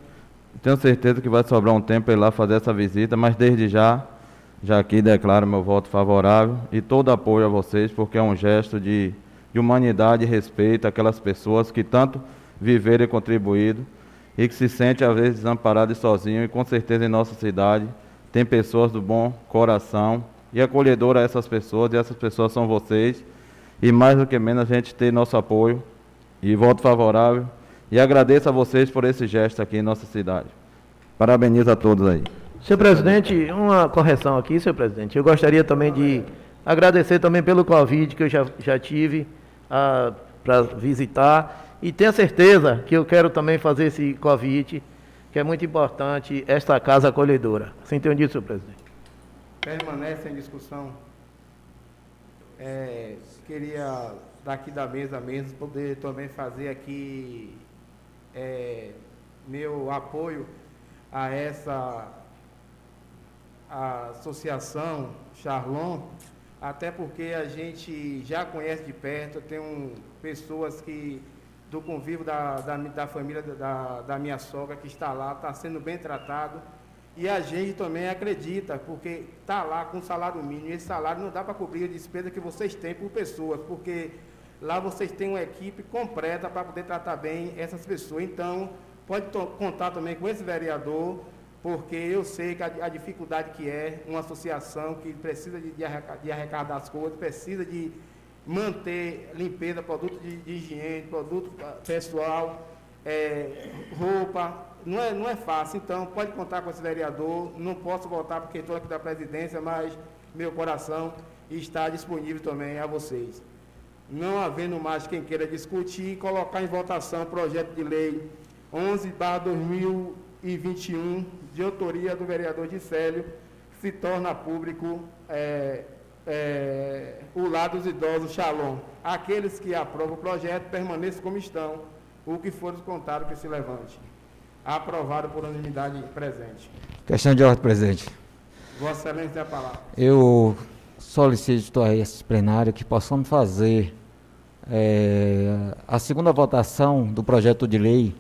tenho certeza que vai sobrar um tempo ir lá fazer essa visita, mas desde já, já aqui declaro meu voto favorável e todo apoio a vocês, porque é um gesto de, de humanidade e respeito àquelas pessoas que tanto viveram e contribuído e que se sente às vezes desamparado e sozinho, e com certeza em nossa cidade tem pessoas do bom coração e acolhedor a essas pessoas, e essas pessoas são vocês, e mais do que menos a gente ter nosso apoio e voto favorável, e agradeço a vocês por esse gesto aqui em nossa cidade. Parabenizo a todos aí. Senhor presidente, uma correção aqui, senhor presidente. Eu gostaria também de agradecer também pelo convite que eu já, já tive para visitar. E tenha certeza que eu quero também fazer esse convite, que é muito importante, esta casa acolhedora. Assim tenho dito, senhor presidente. Permanece em discussão. É, queria, daqui da mesa mesmo, poder também fazer aqui é, meu apoio a essa associação Charlon, até porque a gente já conhece de perto, eu tenho pessoas que do convívio da, da, da família da, da minha sogra que está lá, está sendo bem tratado. E a gente também acredita, porque está lá com salário mínimo, e esse salário não dá para cobrir a despesa que vocês têm por pessoas, porque lá vocês têm uma equipe completa para poder tratar bem essas pessoas. Então, pode contar também com esse vereador, porque eu sei que a, a dificuldade que é uma associação que precisa de, de, arrecadar, de arrecadar as coisas, precisa de manter limpeza, produto de, de higiene, produto ah, pessoal, é, roupa, não é, não é fácil. Então, pode contar com esse vereador. Não posso voltar porque estou aqui da presidência, mas meu coração está disponível também a vocês. Não havendo mais quem queira discutir, colocar em votação o projeto de lei 11 2021, de autoria do vereador Dicélio, se torna público é, é, o lado dos idosos Shalom. Aqueles que aprovam o projeto permaneçam como estão, o que for descontado que se levante. Aprovado por unanimidade presente. Questão de ordem, presidente. Vossa Excelência tem a palavra. Eu solicito a esse plenário que possamos fazer é, a segunda votação do projeto de lei,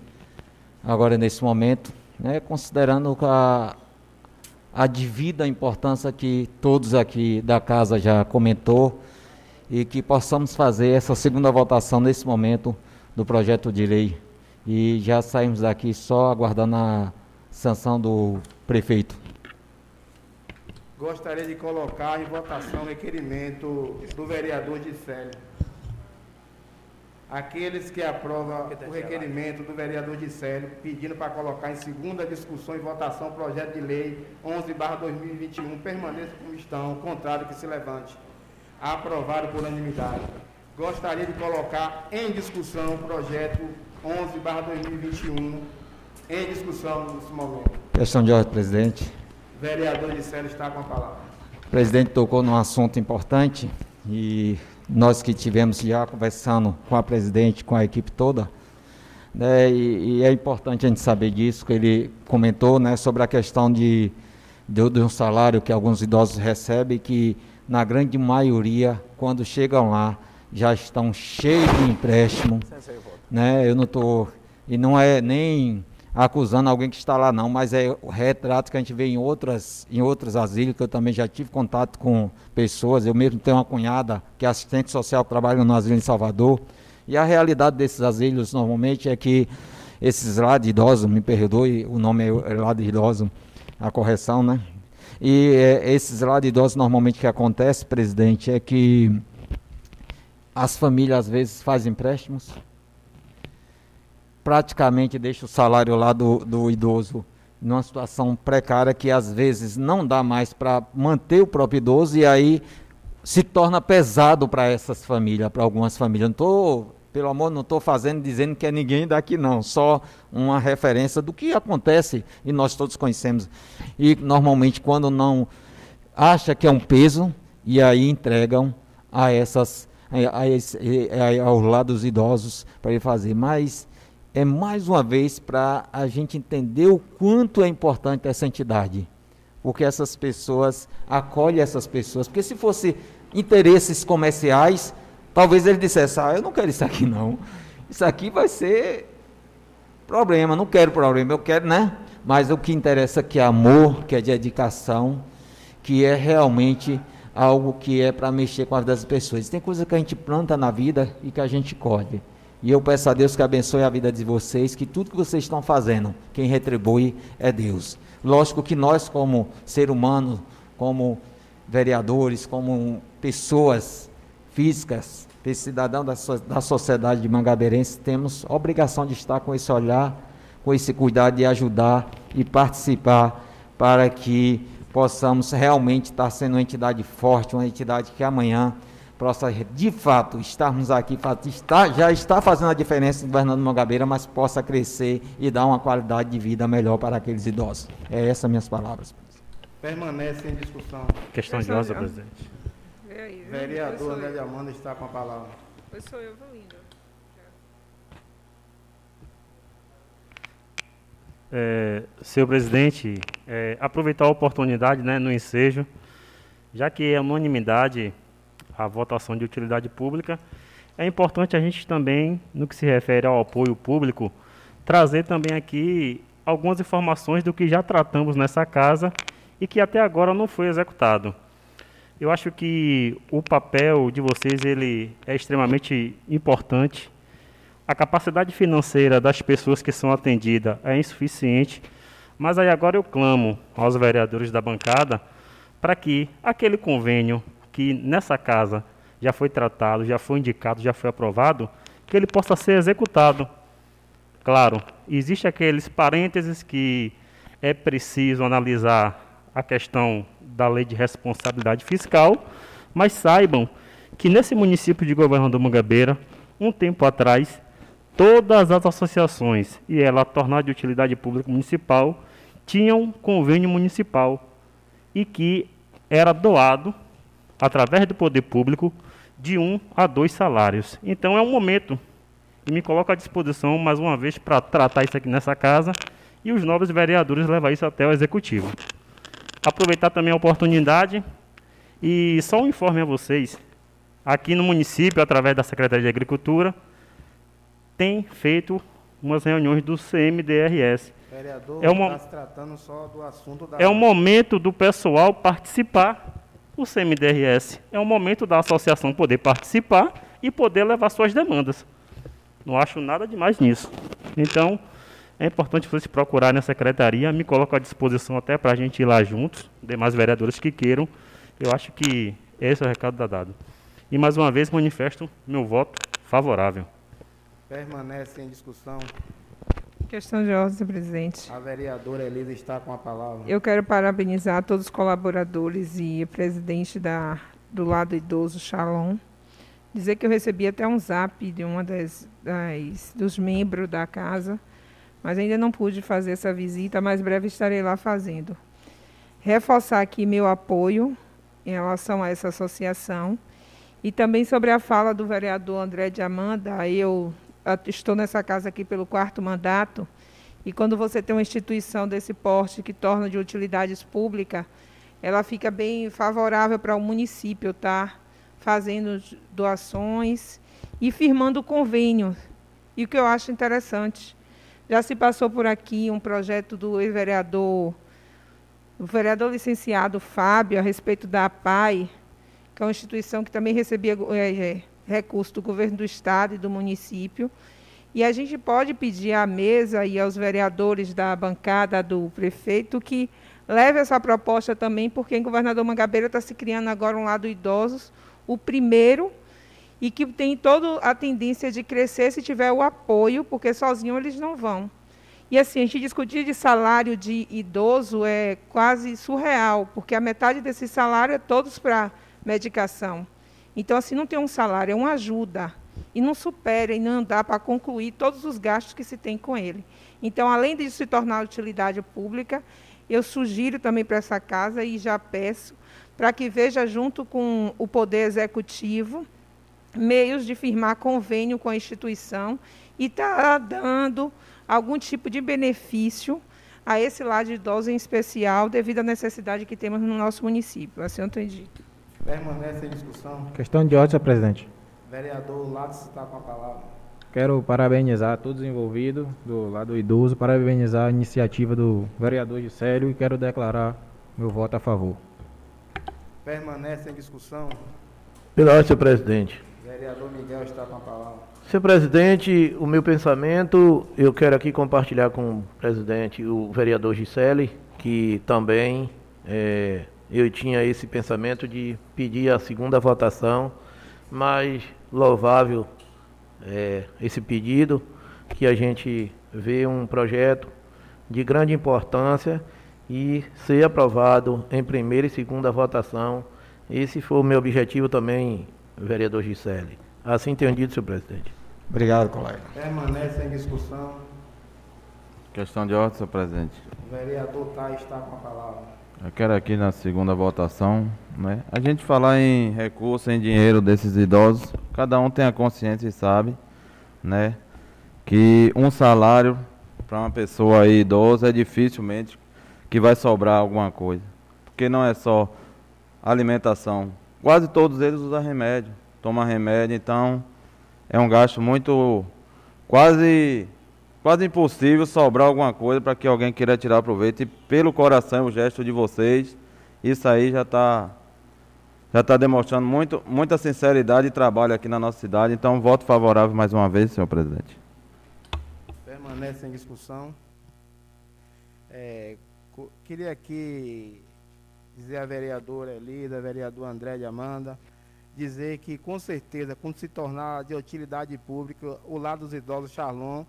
agora nesse momento, né, considerando a, a devida importância que todos aqui da casa já comentou e que possamos fazer essa segunda votação nesse momento do projeto de lei e já saímos daqui só aguardando a sanção do prefeito. Gostaria de colocar em votação o requerimento do vereador Gisélio. Aqueles que aprovam o requerimento do vereador Gisélio, pedindo para colocar em segunda discussão e votação o projeto de lei 11-2021, permaneça como estão, contrário que se levante. Aprovado por unanimidade. Gostaria de colocar em discussão o projeto 11 2021 em discussão nesse momento. Questão de ordem, presidente. Vereador Gisele está com a palavra. O presidente tocou num assunto importante e nós que tivemos já conversando com a presidente, com a equipe toda, né, e, e, é importante a gente saber disso, que ele comentou né, sobre a questão de, de, de um salário que alguns idosos recebem, que na grande maioria, quando chegam lá, já estão cheios de empréstimo. Né? Eu não estou. E não é nem acusando alguém que está lá não, mas é retrato que a gente vê em outras, em outros asilos, que eu também já tive contato com pessoas, eu mesmo tenho uma cunhada que é assistente social que trabalha no asilo em Salvador, e a realidade desses asilos normalmente é que esses lá de idosos, me perdoe, o nome é lá de idoso, a correção, né? E é, esses lá de idosos normalmente que acontece, presidente, é que as famílias às vezes fazem empréstimos, praticamente deixa o salário lá do, do idoso numa situação precária que às vezes não dá mais para manter o próprio idoso e aí se torna pesado para essas famílias, para algumas famílias. Não estou, pelo amor, não estou fazendo dizendo que é ninguém daqui não, só uma referência do que acontece e nós todos conhecemos. E normalmente quando não acha que é um peso e aí entregam a essas a, a a, dos idosos para ele fazer. Mas é mais uma vez para a gente entender o quanto é importante essa entidade. Porque essas pessoas acolhem essas pessoas. Porque se fosse interesses comerciais, talvez ele dissesse, ah, eu não quero isso aqui não. Isso aqui vai ser problema, não quero problema, eu quero, né? Mas o que interessa é que é amor, que é dedicação, que é realmente algo que é para mexer com a vida das pessoas. Tem coisa que a gente planta na vida e que a gente colhe. E eu peço a Deus que abençoe a vida de vocês, que tudo que vocês estão fazendo, quem retribui é Deus. Lógico que nós, como ser humano, como vereadores, como pessoas físicas, cidadão da, da sociedade de Mangabeirense, temos obrigação de estar com esse olhar, com esse cuidado de ajudar e participar para que possamos realmente estar sendo uma entidade forte, uma entidade que amanhã possa de fato estarmos aqui, está, já está fazendo a diferença no Fernando Mangabeira, mas possa crescer e dar uma qualidade de vida melhor para aqueles idosos. É essas minhas palavras. Permanece em discussão. Questão de ordem, presidente. Vereador André Amanda está com a palavra. Pois sou eu, Valinda. É, senhor presidente, é, aproveitar a oportunidade né, no ensejo, já que a unanimidade a votação de utilidade pública, é importante a gente também, no que se refere ao apoio público, trazer também aqui algumas informações do que já tratamos nessa casa e que até agora não foi executado. Eu acho que o papel de vocês ele é extremamente importante. A capacidade financeira das pessoas que são atendidas é insuficiente, mas aí agora eu clamo aos vereadores da bancada para que aquele convênio que nessa casa já foi tratado, já foi indicado, já foi aprovado, que ele possa ser executado. Claro, existe aqueles parênteses que é preciso analisar a questão da lei de responsabilidade fiscal, mas saibam que nesse município de Governador Mangabeira, um tempo atrás, todas as associações e ela tornar de utilidade pública municipal tinham convênio municipal e que era doado através do poder público de um a dois salários. Então é um momento e me coloco à disposição mais uma vez para tratar isso aqui nessa casa e os novos vereadores levar isso até o executivo. Aproveitar também a oportunidade e só um informe a vocês. Aqui no município, através da Secretaria de Agricultura, tem feito umas reuniões do CMDRS. Vereador, é uma, se tratando só do assunto da... É o momento do pessoal participar o CMDRS. É o momento da associação poder participar e poder levar suas demandas. Não acho nada demais nisso. Então, é importante vocês procurarem a secretaria, me coloco à disposição até para a gente ir lá juntos, demais vereadores que queiram. Eu acho que esse é o recado da dado. E mais uma vez manifesto meu voto favorável. Permanece em discussão. Questão de ordem, presidente. A vereadora Elisa está com a palavra. Eu quero parabenizar todos os colaboradores e o presidente da, do lado idoso, Shalom. Dizer que eu recebi até um zap de uma das, das dos membros da casa mas ainda não pude fazer essa visita, mas breve estarei lá fazendo. Reforçar aqui meu apoio em relação a essa associação e também sobre a fala do vereador André de Amanda, eu estou nessa casa aqui pelo quarto mandato e quando você tem uma instituição desse porte que torna de utilidades públicas, ela fica bem favorável para o município estar tá? fazendo doações e firmando convênios. E o que eu acho interessante, já se passou por aqui um projeto do vereador, o vereador licenciado Fábio, a respeito da APAI, que é uma instituição que também recebia é, é, recursos do governo do estado e do município. E a gente pode pedir à mesa e aos vereadores da bancada do prefeito que leve essa proposta também, porque em Governador Mangabeira está se criando agora um lado idosos, o primeiro e que tem toda a tendência de crescer se tiver o apoio, porque sozinhos eles não vão. E assim, a gente discutir de salário de idoso é quase surreal, porque a metade desse salário é todos para medicação. Então, assim, não tem um salário, é uma ajuda. E não supera e não dá para concluir todos os gastos que se tem com ele. Então, além de se tornar utilidade pública, eu sugiro também para essa casa e já peço para que veja junto com o Poder Executivo meios de firmar convênio com a instituição e está dando algum tipo de benefício a esse lado de idosos em especial, devido à necessidade que temos no nosso município. Assim eu entendi. Permanece em discussão. Questão de ordem, senhor presidente. Vereador Lattes está com a palavra. Quero parabenizar todos os envolvidos do lado idoso, parabenizar a iniciativa do vereador Gisélio e quero declarar meu voto a favor. Permanece em discussão. Pela ordem, senhor presidente. Vereador Miguel está com a palavra. Senhor presidente, o meu pensamento, eu quero aqui compartilhar com o presidente, o vereador Gisele, que também é, eu tinha esse pensamento de pedir a segunda votação, mas louvável é, esse pedido, que a gente vê um projeto de grande importância e ser aprovado em primeira e segunda votação. Esse foi o meu objetivo também vereador Gisele. Assim entendido, senhor presidente. Obrigado, colega. Permanece em discussão. Questão de ordem, senhor presidente. O vereador Thay está com a palavra. Eu quero aqui na segunda votação, né? A gente falar em recurso, em dinheiro desses idosos, cada um tem a consciência e sabe, né? Que um salário para uma pessoa aí idosa é dificilmente que vai sobrar alguma coisa. Porque não é só alimentação quase todos eles usam remédio, tomam remédio, então é um gasto muito quase quase impossível sobrar alguma coisa para que alguém queira tirar proveito e pelo coração o gesto de vocês, isso aí já está já está demonstrando muito, muita sinceridade e trabalho aqui na nossa cidade. Então, voto favorável mais uma vez, senhor presidente. Permanece em discussão. É, queria aqui dizer à vereadora Elida, vereador André de Amanda, dizer que com certeza, quando se tornar de utilidade pública, o lado dos idosos Charlon,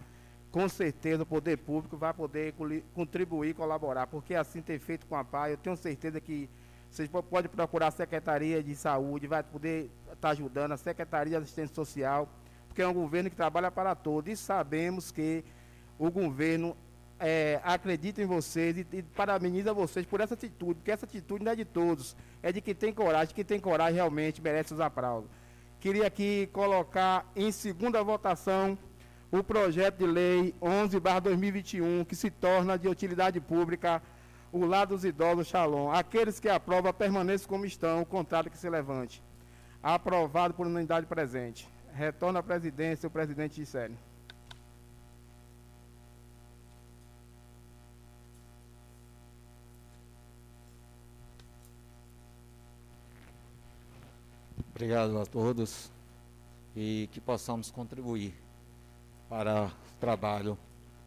com certeza o poder público vai poder contribuir, colaborar, porque assim tem feito com a PAI, eu tenho certeza que vocês podem procurar a Secretaria de Saúde, vai poder estar tá ajudando, a Secretaria de Assistência Social, porque é um governo que trabalha para todos. E sabemos que o governo é, acredita em vocês e, e parabeniza vocês por essa atitude, porque essa atitude não é de todos, é de quem tem coragem, quem tem coragem realmente merece os aplausos. Queria aqui colocar em segunda votação o projeto de lei 11/2021 que se torna de utilidade pública o lado dos idosos, Shalom. Aqueles que aprovam, permaneçam como estão, o contrário que se levante. Aprovado por unanimidade presente. Retorna à presidência o presidente Gisele. Obrigado a todos e que possamos contribuir para o trabalho,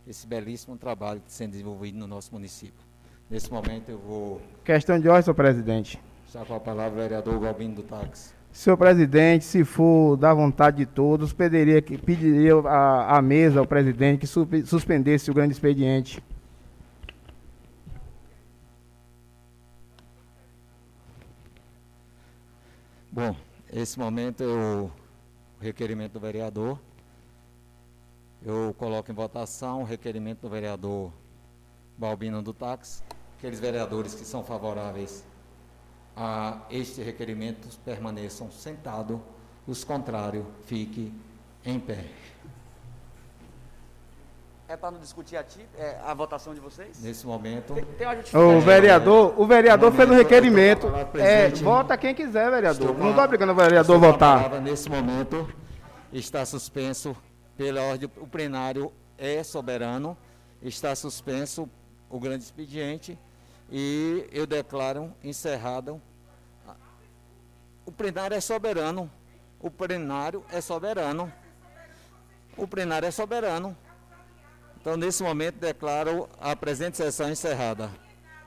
esse belíssimo trabalho que está sendo desenvolvido no nosso município. Nesse momento eu vou. Questão de ordem, senhor presidente. Está com a palavra o vereador Galbino do Táxi. Senhor presidente, se for da vontade de todos, pediria, que, pediria a, a mesa ao presidente que su, suspendesse o grande expediente. Bom, esse momento eu, o requerimento do vereador. Eu coloco em votação o requerimento do vereador Balbino do Táxi aqueles vereadores que são favoráveis a este requerimento permaneçam sentados, os contrários fiquem em pé. É para não discutir a, ti, é, a, votação de vocês? Nesse momento. Tem, tem o vereador, o vereador fez um requerimento. É, vota quem quiser, vereador. Não estou obrigando o vereador a votar. Nesse momento está suspenso pela ordem. O plenário é soberano. Está suspenso o grande expediente e eu declaro encerrado. O plenário é soberano. O plenário é soberano. O plenário é soberano. Então, nesse momento, declaro a presente sessão encerrada.